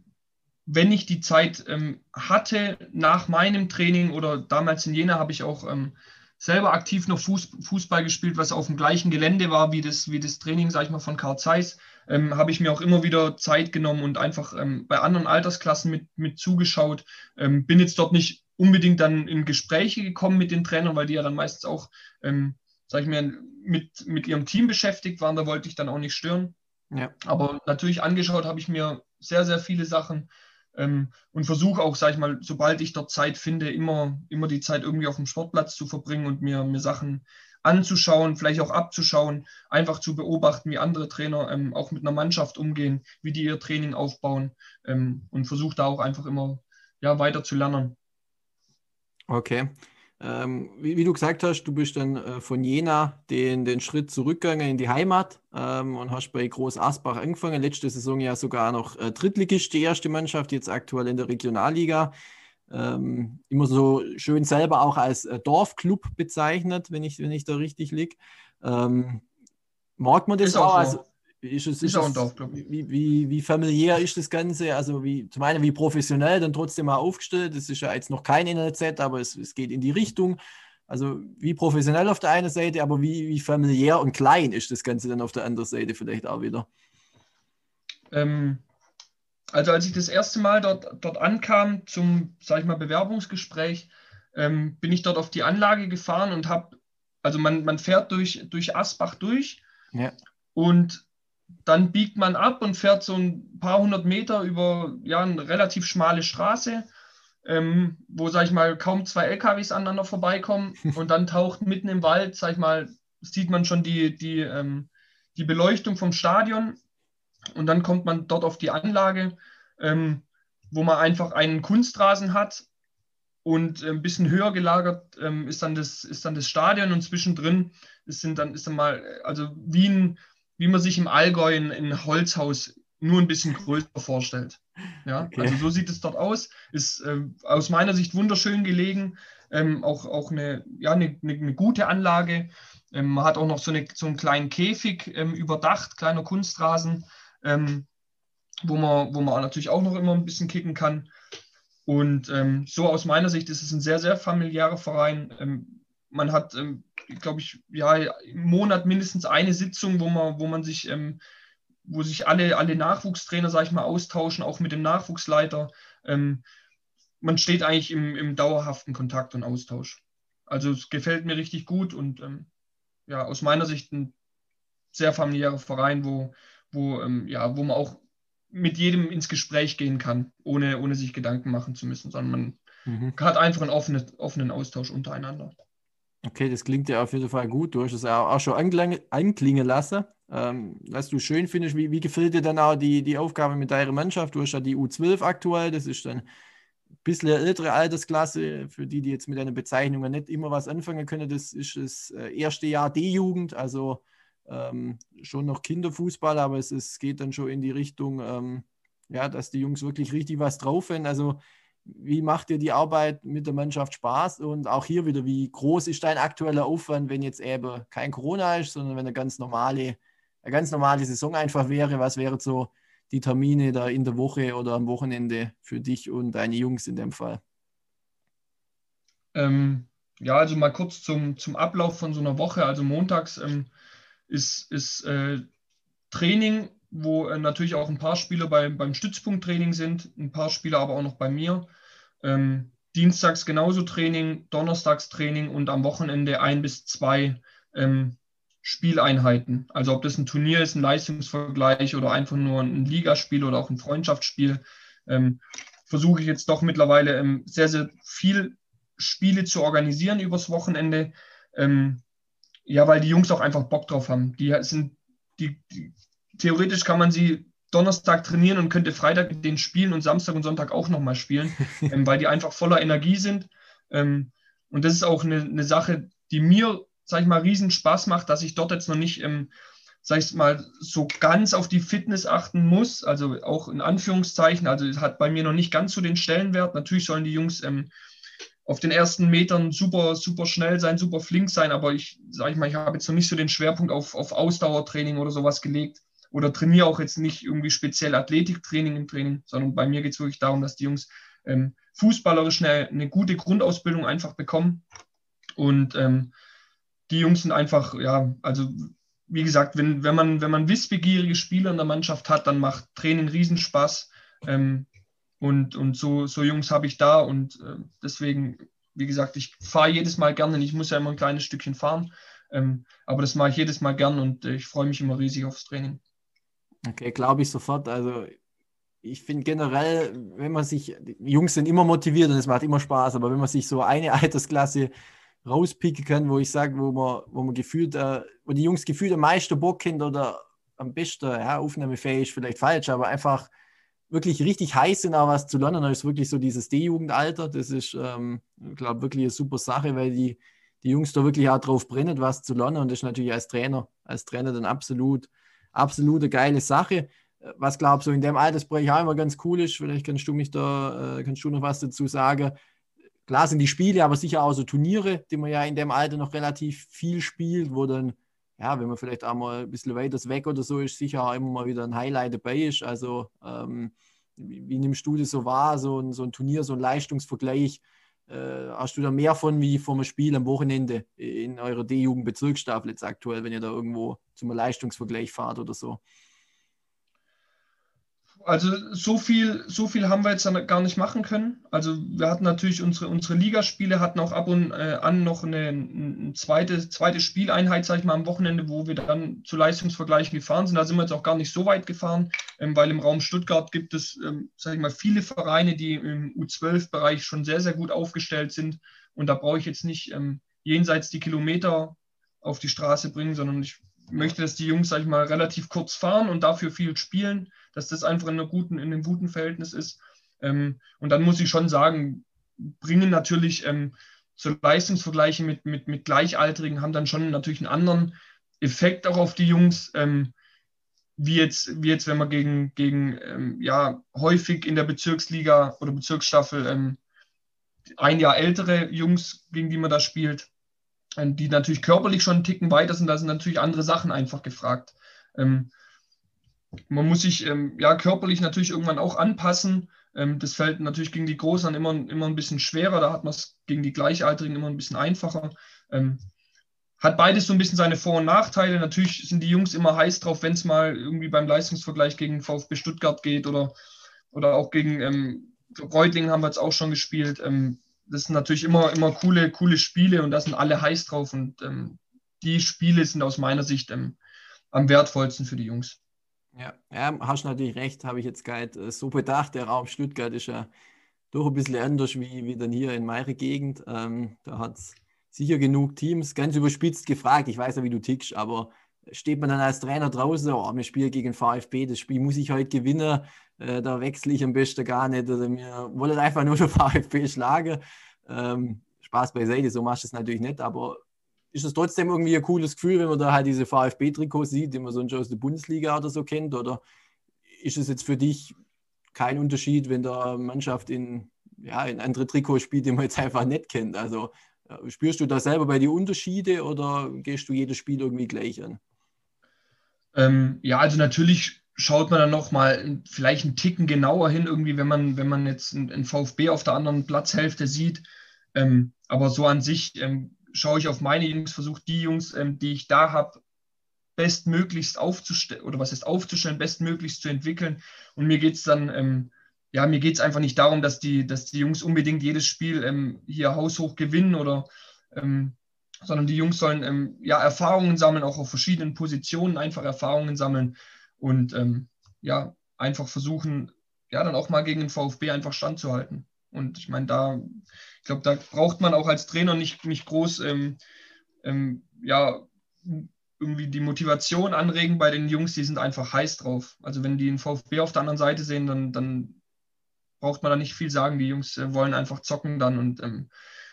wenn ich die Zeit ähm, hatte nach meinem Training oder damals in Jena habe ich auch ähm, selber aktiv noch Fuß, Fußball gespielt, was auf dem gleichen Gelände war wie das, wie das Training, sag ich mal, von Karl Zeiss, ähm, habe ich mir auch immer wieder Zeit genommen und einfach ähm, bei anderen Altersklassen mit, mit zugeschaut. Ähm, bin jetzt dort nicht unbedingt dann in Gespräche gekommen mit den Trainern, weil die ja dann meistens auch, ähm, sag ich mal, mit, mit ihrem Team beschäftigt waren. Da wollte ich dann auch nicht stören. Ja. Aber natürlich angeschaut habe ich mir sehr, sehr viele Sachen ähm, und versuche auch, sage ich mal, sobald ich dort Zeit finde, immer, immer die Zeit irgendwie auf dem Sportplatz zu verbringen und mir, mir Sachen anzuschauen, vielleicht auch abzuschauen, einfach zu beobachten, wie andere Trainer ähm, auch mit einer Mannschaft umgehen, wie die ihr Training aufbauen ähm, und versuche da auch einfach immer ja, weiter zu lernen. Okay. Ähm, wie, wie, du gesagt hast, du bist dann äh, von Jena den, den Schritt zurückgegangen in die Heimat ähm, und hast bei Groß Asbach angefangen. Letzte Saison ja sogar noch äh, Drittligist, die erste Mannschaft, jetzt aktuell in der Regionalliga. Ähm, immer so schön selber auch als äh, Dorfclub bezeichnet, wenn ich, wenn ich da richtig liege. Ähm, mag man das ist auch? auch so. also, ist es, ist, ist auch ein Dorfclub. Wie, wie, wie familiär ist das Ganze? Also wie, zum einen wie professionell, dann trotzdem mal aufgestellt. Das ist ja jetzt noch kein NLZ, aber es, es geht in die Richtung. Also wie professionell auf der einen Seite, aber wie, wie familiär und klein ist das Ganze dann auf der anderen Seite vielleicht auch wieder? Ähm, also als ich das erste Mal dort, dort ankam zum, sag ich mal, Bewerbungsgespräch, ähm, bin ich dort auf die Anlage gefahren und habe, also man, man fährt durch, durch Asbach durch ja. und dann biegt man ab und fährt so ein paar hundert Meter über ja, eine relativ schmale Straße, ähm, wo, sag ich mal, kaum zwei LKWs aneinander vorbeikommen. Und dann taucht mitten im Wald, sag ich mal, sieht man schon die, die, ähm, die Beleuchtung vom Stadion. Und dann kommt man dort auf die Anlage, ähm, wo man einfach einen Kunstrasen hat. Und ein bisschen höher gelagert ähm, ist, dann das, ist dann das Stadion und zwischendrin ist, sind dann, ist dann mal, also wie ein wie man sich im Allgäu ein, ein Holzhaus nur ein bisschen größer vorstellt. Ja, okay. also so sieht es dort aus. Ist äh, aus meiner Sicht wunderschön gelegen. Ähm, auch, auch eine, ja, eine, eine, eine gute Anlage. Ähm, man hat auch noch so, eine, so einen kleinen Käfig ähm, überdacht, kleiner Kunstrasen, ähm, wo, man, wo man natürlich auch noch immer ein bisschen kicken kann. Und ähm, so aus meiner Sicht ist es ein sehr, sehr familiärer Verein. Ähm, man hat glaube ich, ja, im Monat mindestens eine Sitzung, wo man, wo man sich, ähm, wo sich alle, alle Nachwuchstrainer, sage ich mal, austauschen, auch mit dem Nachwuchsleiter. Ähm, man steht eigentlich im, im dauerhaften Kontakt und Austausch. Also es gefällt mir richtig gut und ähm, ja, aus meiner Sicht ein sehr familiärer Verein, wo, wo, ähm, ja, wo man auch mit jedem ins Gespräch gehen kann, ohne, ohne sich Gedanken machen zu müssen, sondern man mhm. hat einfach einen offenen, offenen Austausch untereinander. Okay, das klingt ja auf jeden Fall gut. Du hast es auch, schon anklingen lassen. Ähm, was du schön findest, wie, wie gefällt dir dann auch die, die Aufgabe mit deiner Mannschaft? Du hast ja die U12 aktuell, das ist dann ein bisschen ältere Altersklasse, für die, die jetzt mit einer Bezeichnung nicht immer was anfangen können. Das ist das äh, erste Jahr D-Jugend, also ähm, schon noch Kinderfußball, aber es, es geht dann schon in die Richtung, ähm, ja, dass die Jungs wirklich richtig was drauf haben. Also wie macht dir die Arbeit mit der Mannschaft Spaß? Und auch hier wieder, wie groß ist dein aktueller Aufwand, wenn jetzt eben kein Corona ist, sondern wenn eine ganz normale, eine ganz normale Saison einfach wäre? Was wären so die Termine da in der Woche oder am Wochenende für dich und deine Jungs in dem Fall? Ähm, ja, also mal kurz zum, zum Ablauf von so einer Woche. Also montags ähm, ist, ist äh, Training wo äh, natürlich auch ein paar Spieler bei, beim Stützpunkttraining sind, ein paar Spieler aber auch noch bei mir. Ähm, Dienstags genauso Training, Donnerstags Training und am Wochenende ein bis zwei ähm, Spieleinheiten. Also ob das ein Turnier ist, ein Leistungsvergleich oder einfach nur ein Ligaspiel oder auch ein Freundschaftsspiel, ähm, versuche ich jetzt doch mittlerweile ähm, sehr, sehr viel Spiele zu organisieren übers Wochenende. Ähm, ja, weil die Jungs auch einfach Bock drauf haben. Die sind, die, die theoretisch kann man sie Donnerstag trainieren und könnte Freitag mit denen spielen und Samstag und Sonntag auch nochmal spielen, ähm, weil die einfach voller Energie sind. Ähm, und das ist auch eine, eine Sache, die mir, sag ich mal, riesen Spaß macht, dass ich dort jetzt noch nicht, ähm, sag ich mal, so ganz auf die Fitness achten muss. Also auch in Anführungszeichen, also es hat bei mir noch nicht ganz so den Stellenwert. Natürlich sollen die Jungs ähm, auf den ersten Metern super, super schnell sein, super flink sein, aber ich, sage ich mal, ich habe jetzt noch nicht so den Schwerpunkt auf, auf Ausdauertraining oder sowas gelegt oder trainiere auch jetzt nicht irgendwie speziell Athletiktraining im Training, sondern bei mir geht es wirklich darum, dass die Jungs ähm, fußballerisch eine, eine, gute Grundausbildung einfach bekommen und ähm, die Jungs sind einfach, ja, also wie gesagt, wenn, wenn, man, wenn man wissbegierige Spieler in der Mannschaft hat, dann macht Training Riesenspaß. Ähm, und, und so, so Jungs habe ich da und äh, deswegen, wie gesagt, ich fahre jedes Mal gerne. Ich muss ja immer ein kleines Stückchen fahren, ähm, aber das mache ich jedes Mal gern und äh, ich freue mich immer riesig aufs Training. Okay, glaube ich sofort. Also ich finde generell, wenn man sich, Jungs sind immer motiviert und es macht immer Spaß, aber wenn man sich so eine Altersklasse rauspicken kann, wo ich sage, wo man, wo man gefühlt, äh, wo die Jungs gefühlt am meisten Bock haben oder am besten, ja, aufnahmefähig, vielleicht falsch, aber einfach wirklich richtig heiß sind, auch was zu lernen, das ist wirklich so dieses D-Jugendalter. Das ist, ähm, glaube, wirklich eine super Sache, weil die, die Jungs da wirklich auch drauf brennen, was zu lernen. Und das ist natürlich als Trainer, als Trainer dann absolut, absolut eine geile Sache. Was glaubst du, in dem Altersbereich auch immer ganz cool ist, vielleicht kannst du mich da, äh, kannst du noch was dazu sagen. Klar sind die Spiele, aber sicher auch so Turniere, die man ja in dem Alter noch relativ viel spielt, wo dann ja, wenn man vielleicht auch mal ein bisschen weiter weg oder so ist, sicher auch immer mal wieder ein Highlight dabei ist. Also, ähm, wie, wie, nimmst du das so wahr, so ein, so ein Turnier, so ein Leistungsvergleich? Äh, hast du da mehr von wie vom Spiel am Wochenende in eurer D-Jugend-Bezirksstaffel jetzt aktuell, wenn ihr da irgendwo zum Leistungsvergleich fahrt oder so? Also so viel, so viel haben wir jetzt gar nicht machen können. Also wir hatten natürlich unsere, unsere Ligaspiele, hatten auch ab und äh, an noch eine, eine, zweite, zweite Spieleinheit, sag ich mal, am Wochenende, wo wir dann zu Leistungsvergleichen gefahren sind. Da sind wir jetzt auch gar nicht so weit gefahren, ähm, weil im Raum Stuttgart gibt es, ähm, sag ich mal, viele Vereine, die im U12-Bereich schon sehr, sehr gut aufgestellt sind. Und da brauche ich jetzt nicht ähm, jenseits die Kilometer auf die Straße bringen, sondern ich möchte, dass die Jungs, sag ich mal, relativ kurz fahren und dafür viel spielen dass das einfach in, einer guten, in einem guten Verhältnis ist. Ähm, und dann muss ich schon sagen, bringen natürlich ähm, so Leistungsvergleiche mit, mit, mit Gleichaltrigen, haben dann schon natürlich einen anderen Effekt auch auf die Jungs, ähm, wie, jetzt, wie jetzt, wenn man gegen, gegen ähm, ja, häufig in der Bezirksliga oder Bezirksstaffel ähm, ein Jahr ältere Jungs, gegen die man da spielt, die natürlich körperlich schon einen Ticken weiter sind, da sind natürlich andere Sachen einfach gefragt. Ähm, man muss sich ähm, ja körperlich natürlich irgendwann auch anpassen. Ähm, das fällt natürlich gegen die Großen immer, immer ein bisschen schwerer. Da hat man es gegen die Gleichaltrigen immer ein bisschen einfacher. Ähm, hat beides so ein bisschen seine Vor- und Nachteile. Natürlich sind die Jungs immer heiß drauf, wenn es mal irgendwie beim Leistungsvergleich gegen VfB Stuttgart geht oder, oder auch gegen ähm, Reutlingen haben wir jetzt auch schon gespielt. Ähm, das sind natürlich immer, immer coole, coole Spiele und da sind alle heiß drauf und ähm, die Spiele sind aus meiner Sicht ähm, am wertvollsten für die Jungs. Ja, ja hast natürlich recht, habe ich jetzt gerade äh, so bedacht. Der Raum Stuttgart ist ja doch ein bisschen anders wie, wie dann hier in meiner Gegend. Ähm, da hat es sicher genug Teams, ganz überspitzt gefragt. Ich weiß ja, wie du tickst, aber steht man dann als Trainer draußen, oh, wir spielen gegen VfB, das Spiel muss ich heute gewinnen, äh, da wechsle ich am besten gar nicht oder wir wollen einfach nur den VfB schlagen. Ähm, Spaß beiseite, so machst du es natürlich nicht, aber ist es trotzdem irgendwie ein cooles Gefühl, wenn man da halt diese VfB-Trikots sieht, die man sonst aus der Bundesliga oder so kennt? Oder ist es jetzt für dich kein Unterschied, wenn da Mannschaft in, ja, in andere Trikots spielt, die man jetzt einfach nicht kennt? Also spürst du da selber bei dir Unterschiede oder gehst du jedes Spiel irgendwie gleich an? Ähm, ja, also natürlich schaut man dann nochmal vielleicht einen Ticken genauer hin, irgendwie, wenn man, wenn man jetzt einen VfB auf der anderen Platzhälfte sieht. Ähm, aber so an sich ähm, schaue ich auf meine Jungs, versuche die Jungs, ähm, die ich da habe, bestmöglichst aufzustellen, oder was ist aufzustellen, bestmöglichst zu entwickeln. Und mir geht es dann, ähm, ja, mir geht es einfach nicht darum, dass die, dass die Jungs unbedingt jedes Spiel ähm, hier haushoch gewinnen oder ähm, sondern die Jungs sollen ja Erfahrungen sammeln, auch auf verschiedenen Positionen einfach Erfahrungen sammeln und ähm, ja, einfach versuchen, ja, dann auch mal gegen den VfB einfach standzuhalten. Und ich meine, da, ich glaube, da braucht man auch als Trainer nicht, nicht groß, ähm, ähm, ja, irgendwie die Motivation anregen bei den Jungs, die sind einfach heiß drauf. Also wenn die den VfB auf der anderen Seite sehen, dann, dann braucht man da nicht viel sagen. Die Jungs äh, wollen einfach zocken dann und ähm,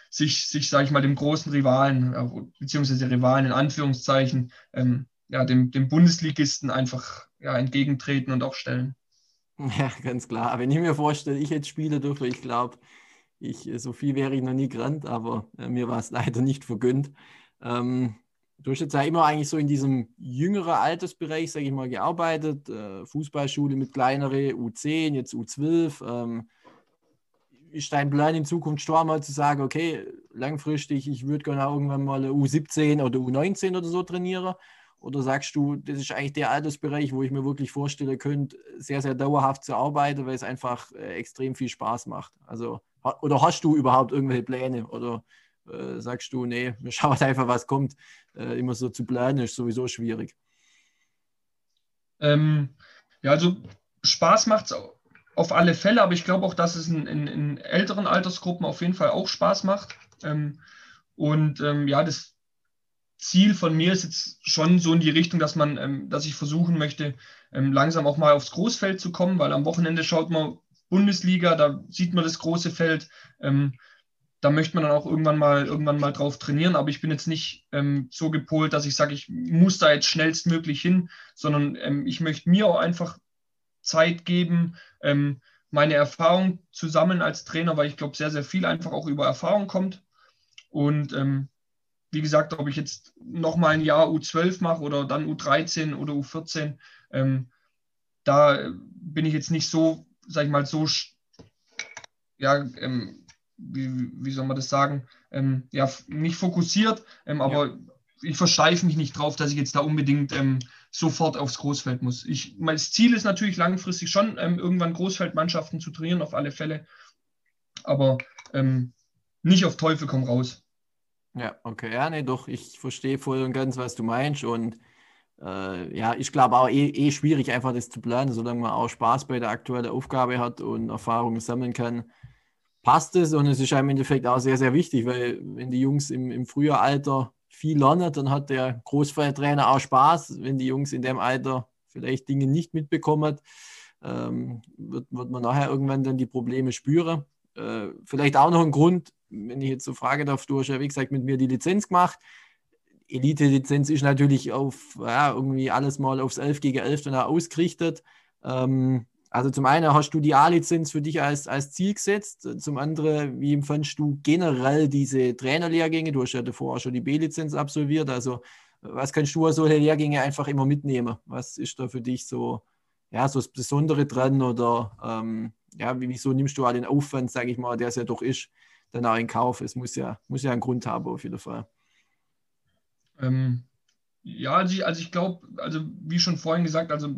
sich, sich sage ich mal, dem großen Rivalen, äh, beziehungsweise Rivalen in Anführungszeichen, ähm, ja, dem, dem Bundesligisten einfach ja, entgegentreten und auch stellen. Ja, ganz klar. Wenn ich mir vorstelle, ich jetzt spiele dürfe, ich glaube, ich, äh, so viel wäre ich noch nie gerannt, aber äh, mir war es leider nicht vergönnt. Ähm, du hast jetzt ja immer eigentlich so in diesem jüngeren Altersbereich, sage ich mal, gearbeitet. Äh, Fußballschule mit kleinere U10, jetzt U12. Ähm, ist dein Plan in Zukunft schon mal zu sagen, okay, langfristig, ich würde gerne irgendwann mal U17 oder U19 oder so trainieren? Oder sagst du, das ist eigentlich der Altersbereich, wo ich mir wirklich vorstellen könnte, sehr, sehr dauerhaft zu arbeiten, weil es einfach äh, extrem viel Spaß macht? Also, oder hast du überhaupt irgendwelche Pläne? Oder äh, sagst du, nee, wir schauen einfach, was kommt. Äh, immer so zu planen ist sowieso schwierig. Ähm, ja, also Spaß macht es auf alle Fälle, aber ich glaube auch, dass es in, in, in, älteren Altersgruppen auf jeden Fall auch Spaß macht. Ähm, und ähm, ja, das Ziel von mir ist jetzt schon so in die Richtung, dass man, ähm, dass ich versuchen möchte, ähm, langsam auch mal aufs Großfeld zu kommen, weil am Wochenende schaut man Bundesliga, da sieht man das große Feld. Ähm, da möchte man dann auch irgendwann mal, irgendwann mal drauf trainieren. Aber ich bin jetzt nicht ähm, so gepolt, dass ich sage, ich muss da jetzt schnellstmöglich hin, sondern ähm, ich möchte mir auch einfach Zeit geben, ähm, meine Erfahrung zu sammeln als Trainer, weil ich glaube, sehr, sehr viel einfach auch über Erfahrung kommt. Und ähm, wie gesagt, ob ich jetzt nochmal ein Jahr U12 mache oder dann U13 oder U14, ähm, da bin ich jetzt nicht so, sag ich mal, so ja, ähm, wie, wie soll man das sagen, ähm, ja, nicht fokussiert, ähm, aber ja. ich versteife mich nicht drauf, dass ich jetzt da unbedingt ähm, sofort aufs Großfeld muss. Ich, mein Ziel ist natürlich langfristig schon, ähm, irgendwann Großfeldmannschaften zu trainieren, auf alle Fälle, aber nicht auf Teufel komm raus. Ja, okay, ja, nee, doch, ich verstehe voll und ganz, was du meinst und äh, ja, ich glaube auch eh, eh schwierig, einfach das zu planen, solange man auch Spaß bei der aktuellen Aufgabe hat und Erfahrungen sammeln kann passt es und es ist im Endeffekt auch sehr, sehr wichtig, weil wenn die Jungs im, im frühen Alter viel lernen, dann hat der Großfeldtrainer auch Spaß. Wenn die Jungs in dem Alter vielleicht Dinge nicht mitbekommen, ähm, wird, wird man nachher irgendwann dann die Probleme spüren. Äh, vielleicht auch noch ein Grund, wenn ich jetzt so frage darf, du hast ja wie gesagt mit mir die Lizenz gemacht. Elite-Lizenz ist natürlich auf ja, irgendwie alles mal aufs 11 gegen 11 dann ausgerichtet. Ähm, also zum einen hast du die A-Lizenz für dich als, als Ziel gesetzt, zum anderen, wie empfandst du generell diese Trainerlehrgänge? Du hast ja davor auch schon die B-Lizenz absolviert, also was kannst du aus solche Lehrgänge einfach immer mitnehmen? Was ist da für dich so, ja, so das Besondere dran oder ähm, ja, wieso nimmst du auch den Aufwand, sage ich mal, der es ja doch ist, dann auch in Kauf? Es muss ja, muss ja einen Grund haben auf jeden Fall. Ähm, ja, also ich, also glaube, also wie schon vorhin gesagt, also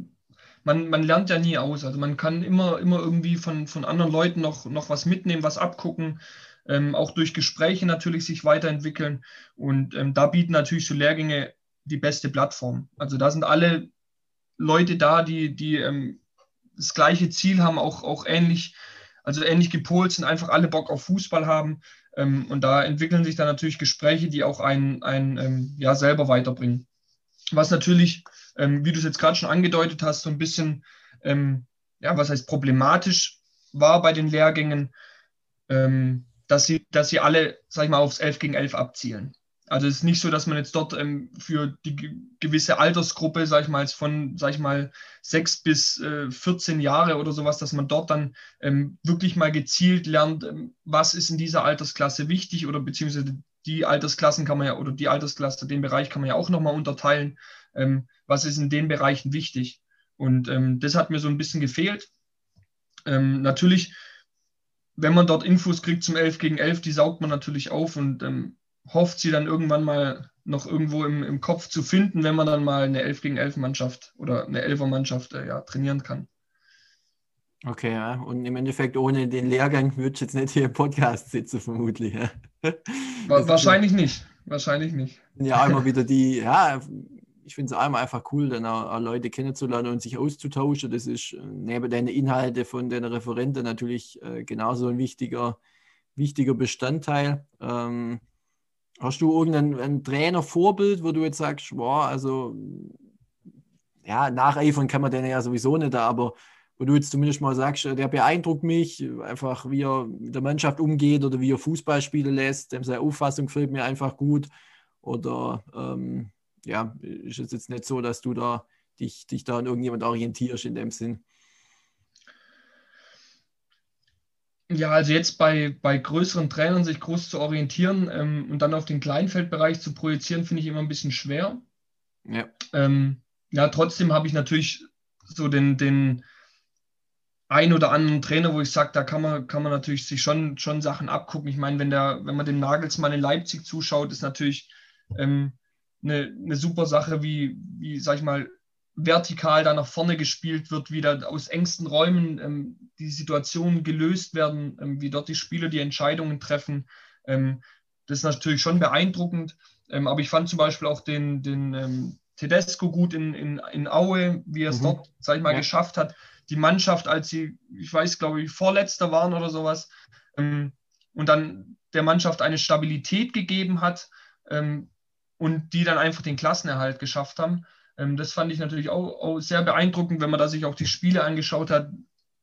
man, man lernt ja nie aus. Also man kann immer, immer irgendwie von, von anderen Leuten noch, noch was mitnehmen, was abgucken, ähm, auch durch Gespräche natürlich sich weiterentwickeln. Und ähm, da bieten natürlich so Lehrgänge die beste Plattform. Also da sind alle Leute da, die, die ähm, das gleiche Ziel haben, auch, auch ähnlich, also ähnlich gepolt sind, einfach alle Bock auf Fußball haben. Ähm, und da entwickeln sich dann natürlich Gespräche, die auch einen, einen ähm, ja, selber weiterbringen. Was natürlich ähm, wie du es jetzt gerade schon angedeutet hast, so ein bisschen, ähm, ja, was heißt problematisch war bei den Lehrgängen, ähm, dass, sie, dass sie alle, sag ich mal, aufs 11 gegen 11 abzielen. Also es ist nicht so, dass man jetzt dort ähm, für die gewisse Altersgruppe, sag ich mal, von, sag ich mal, sechs bis äh, 14 Jahre oder sowas, dass man dort dann ähm, wirklich mal gezielt lernt, ähm, was ist in dieser Altersklasse wichtig oder beziehungsweise die Altersklassen kann man ja, oder die Altersklasse, den Bereich kann man ja auch nochmal unterteilen ähm, was ist in den Bereichen wichtig. Und ähm, das hat mir so ein bisschen gefehlt. Ähm, natürlich, wenn man dort Infos kriegt zum 11 gegen 11, die saugt man natürlich auf und hofft sie dann irgendwann mal noch irgendwo im, im Kopf zu finden, wenn man dann mal eine 11 gegen 11 Mannschaft oder eine 11er Mannschaft äh, ja, trainieren kann. Okay, ja. Und im Endeffekt ohne den Lehrgang würde ich jetzt nicht hier im Podcast sitzen, vermutlich. Ja. Wahrscheinlich nicht. Wahrscheinlich nicht. Ja, immer wieder die, ja, ich finde es einmal einfach cool, dann auch, auch, Leute kennenzulernen und sich auszutauschen. Das ist äh, neben den Inhalten von den Referenten natürlich äh, genauso ein wichtiger, wichtiger Bestandteil. Ähm, Hast du irgendein Trainervorbild, wo du jetzt sagst, boah, also ja, nacheifern kann man den ja sowieso nicht, aber wo du jetzt zumindest mal sagst, der beeindruckt mich, einfach wie er mit der Mannschaft umgeht oder wie er Fußball spielen lässt, dem seine Auffassung gefällt mir einfach gut. Oder ähm, ja, ist es jetzt nicht so, dass du da dich, dich da an irgendjemand orientierst in dem Sinn? Ja, also jetzt bei, bei größeren Trainern sich groß zu orientieren ähm, und dann auf den Kleinfeldbereich zu projizieren, finde ich immer ein bisschen schwer. Ja, ähm, ja trotzdem habe ich natürlich so den, den ein oder anderen Trainer, wo ich sage, da kann man, kann man natürlich sich schon, schon Sachen abgucken. Ich meine, wenn, der, wenn man dem Nagelsmann in Leipzig zuschaut, ist natürlich ähm, eine, eine super Sache, wie, wie, sag ich mal, vertikal da nach vorne gespielt wird, wie da aus engsten Räumen ähm, die Situationen gelöst werden, ähm, wie dort die Spieler die Entscheidungen treffen. Ähm, das ist natürlich schon beeindruckend. Ähm, aber ich fand zum Beispiel auch den, den ähm, Tedesco gut in, in, in Aue, wie er es mhm. dort, sag ich mal, ja. geschafft hat. Die Mannschaft, als sie, ich weiß, glaube ich, Vorletzter waren oder sowas, ähm, und dann der Mannschaft eine Stabilität gegeben hat und die dann einfach den Klassenerhalt geschafft haben. Ähm, das fand ich natürlich auch, auch, sehr beeindruckend, wenn man da sich auch die Spiele angeschaut hat.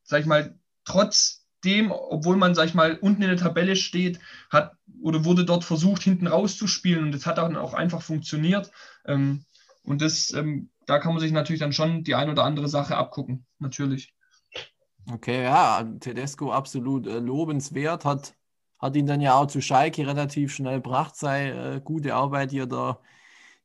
Sag ich mal, trotzdem, obwohl man, sag ich mal, unten in der Tabelle steht, hat oder wurde dort versucht, hinten rauszuspielen und das hat dann auch einfach funktioniert. Ähm, und das, ähm, da kann man sich natürlich dann schon die ein oder andere Sache abgucken, natürlich. Okay, ja, Tedesco absolut äh, lobenswert, hat, hat ihn dann ja auch zu Schalke relativ schnell gebracht, sei äh, gute Arbeit, die er da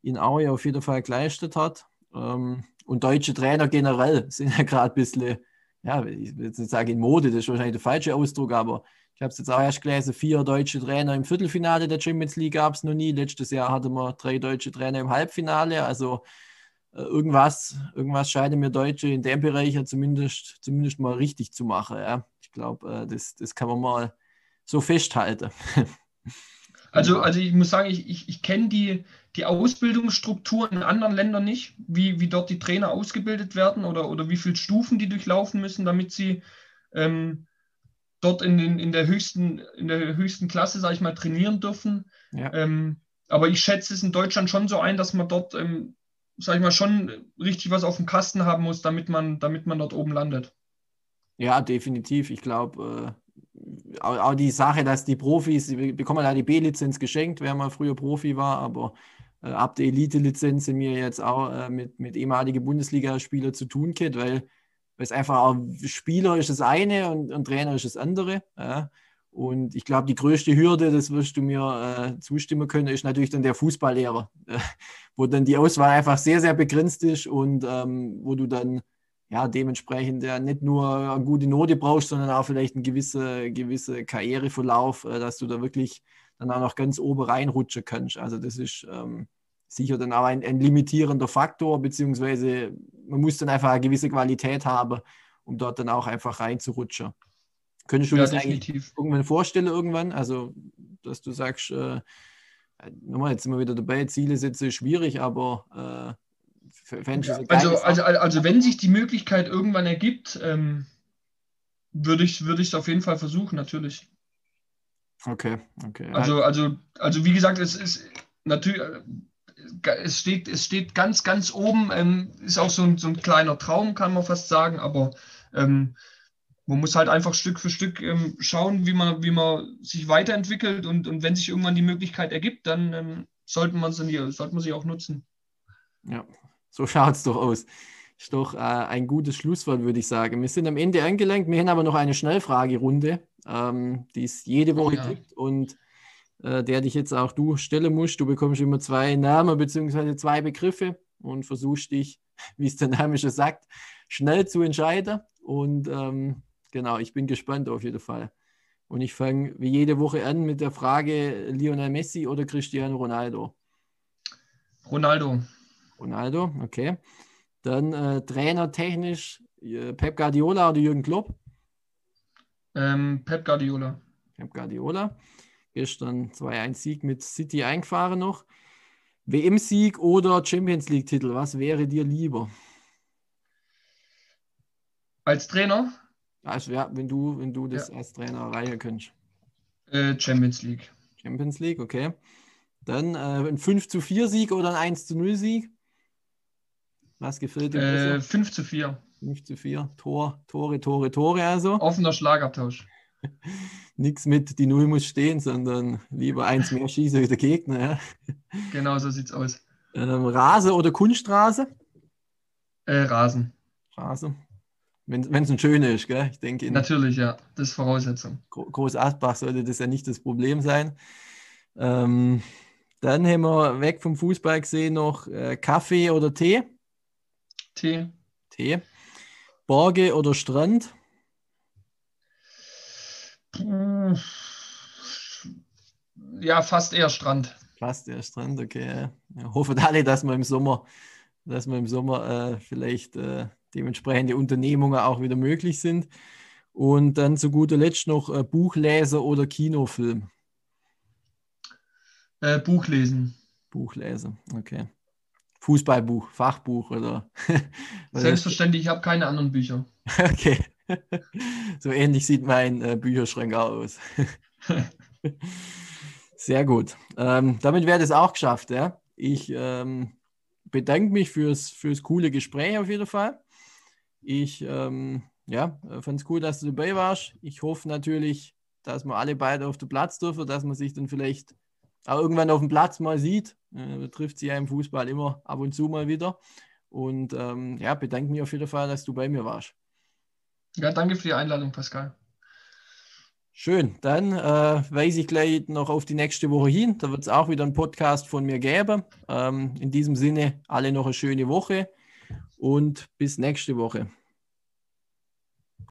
in Aue auf jeden Fall geleistet hat. Ähm, und deutsche Trainer generell sind ja gerade ein bisschen, ja, ich will jetzt nicht sagen in Mode, das ist wahrscheinlich der falsche Ausdruck, aber ich habe es jetzt auch erst gelesen, vier deutsche Trainer im Viertelfinale der Champions League gab es noch nie. Letztes Jahr hatten wir drei deutsche Trainer im Halbfinale. Also äh, irgendwas, irgendwas scheinen mir Deutsche in dem Bereich ja zumindest, zumindest mal richtig zu machen. Ja. Ich glaube, äh, das, das kann man mal so festhalten. Also, also ich muss sagen, ich, ich, ich kenne die, die Ausbildungsstruktur in anderen Ländern nicht, wie, wie dort die Trainer ausgebildet werden oder, oder wie viele Stufen die durchlaufen müssen, damit sie ähm, dort in, den, in, der höchsten, in der höchsten Klasse, sage ich mal, trainieren dürfen. Ja. Ähm, aber ich schätze es in Deutschland schon so ein, dass man dort, ähm, sage ich mal, schon richtig was auf dem Kasten haben muss, damit man, damit man dort oben landet. Ja, definitiv. Ich glaube, äh, auch, auch, die Sache, dass die Profis, die bekommen ja die B-Lizenz geschenkt, wer mal früher Profi war, aber ab der Elite-Lizenz wir jetzt auch äh, mit, mit ehemaligen Bundesligaspielern zu tun geht, weil, es einfach auch Spieler ist das eine und, und Trainer ist das andere. Ja. Und ich glaube, die größte Hürde, das wirst du mir äh, zustimmen können, ist natürlich dann der Fußballlehrer, äh, wo dann die Auswahl einfach sehr, sehr begrenzt ist und ähm, wo du dann ja dementsprechend ja nicht nur eine gute Note brauchst, sondern auch vielleicht einen gewissen gewisse Karriereverlauf, äh, dass du da wirklich dann auch noch ganz oben reinrutschen kannst. Also das ist ähm, sicher dann auch ein, ein, limitierender Faktor, beziehungsweise man muss dann einfach eine gewisse Qualität haben, um dort dann auch einfach reinzurutschen. Könntest du ja, das definitiv. eigentlich irgendwann vorstellen, irgendwann? Also, dass du sagst, äh, nochmal, jetzt sind wir wieder dabei, Ziele setzen ist schwierig, aber äh, ja, also, also, also, wenn sich die Möglichkeit irgendwann ergibt, ähm, würde ich es würd auf jeden Fall versuchen, natürlich. Okay, okay. Also, also, also wie gesagt, es ist natürlich, es steht, es steht ganz, ganz oben, ähm, ist auch so ein, so ein kleiner Traum, kann man fast sagen, aber ähm, man muss halt einfach Stück für Stück ähm, schauen, wie man, wie man sich weiterentwickelt und, und wenn sich irgendwann die Möglichkeit ergibt, dann ähm, sollte, man sie, sollte man sie auch nutzen. Ja, so schaut es doch aus. Ist doch äh, ein gutes Schlusswort, würde ich sagen. Wir sind am Ende angelangt. Wir haben aber noch eine Schnellfragerunde, ähm, die es jede oh Woche oh, ja. gibt und äh, der dich jetzt auch du stellen musst. Du bekommst immer zwei Namen bzw. zwei Begriffe und versuchst dich, wie es der Name schon sagt, schnell zu entscheiden. Und ähm, genau, ich bin gespannt auf jeden Fall. Und ich fange wie jede Woche an mit der Frage Lionel Messi oder Cristiano Ronaldo? Ronaldo. Ronaldo, okay. Dann äh, trainertechnisch äh, Pep Guardiola oder Jürgen Klopp? Ähm, Pep Guardiola. Pep Guardiola. Gestern 2-1-Sieg mit City eingefahren noch. WM-Sieg oder Champions League-Titel, was wäre dir lieber? Als Trainer? Also, ja, wenn du, wenn du das ja. als Trainer erreichen könntest. Äh, Champions League. Champions League, okay. Dann äh, ein 5 zu 4 Sieg oder ein 1 zu 0 Sieg? Was gefällt dir besser? 5 zu 4. 5 zu 4. Tor, Tore, Tore, Tore also. Offener Schlagabtausch. Nichts mit, die Null muss stehen, sondern lieber eins mehr schießen wie der Gegner. Ja. Genau so sieht's aus. Ähm, Rase oder Kunststraße? Äh, Rasen. Rasen. Wenn es ein schöner ist, gell? Ich denke. Natürlich, ja. Das ist Voraussetzung. Groß Asbach sollte das ja nicht das Problem sein. Ähm, dann haben wir weg vom Fußball gesehen noch äh, Kaffee oder Tee? Tee. Tee. Borge oder Strand? Ja, fast eher Strand. Fast eher Strand, okay. Ja. Hoffen alle, dass wir im Sommer, dass wir im Sommer äh, vielleicht äh, dementsprechende Unternehmungen auch wieder möglich sind. Und dann zu guter Letzt noch äh, Buchleser oder Kinofilm. Äh, Buch lesen. Buch lesen, okay. Fußballbuch, Fachbuch oder? Selbstverständlich, ich habe keine anderen Bücher. Okay. so ähnlich sieht mein äh, Bücherschrank aus. Sehr gut. Ähm, damit wäre das auch geschafft. Ja? Ich ähm, bedanke mich fürs, fürs coole Gespräch auf jeden Fall. Ich ähm, ja, fand es cool, dass du dabei warst. Ich hoffe natürlich, dass wir alle beide auf den Platz dürfen, dass man sich dann vielleicht auch irgendwann auf dem Platz mal sieht. Äh, man trifft sich ja im Fußball immer ab und zu mal wieder. Und ähm, ja, bedanke mich auf jeden Fall, dass du bei mir warst. Ja, danke für die Einladung, Pascal. Schön, dann äh, weise ich gleich noch auf die nächste Woche hin. Da wird es auch wieder einen Podcast von mir geben. Ähm, in diesem Sinne, alle noch eine schöne Woche und bis nächste Woche.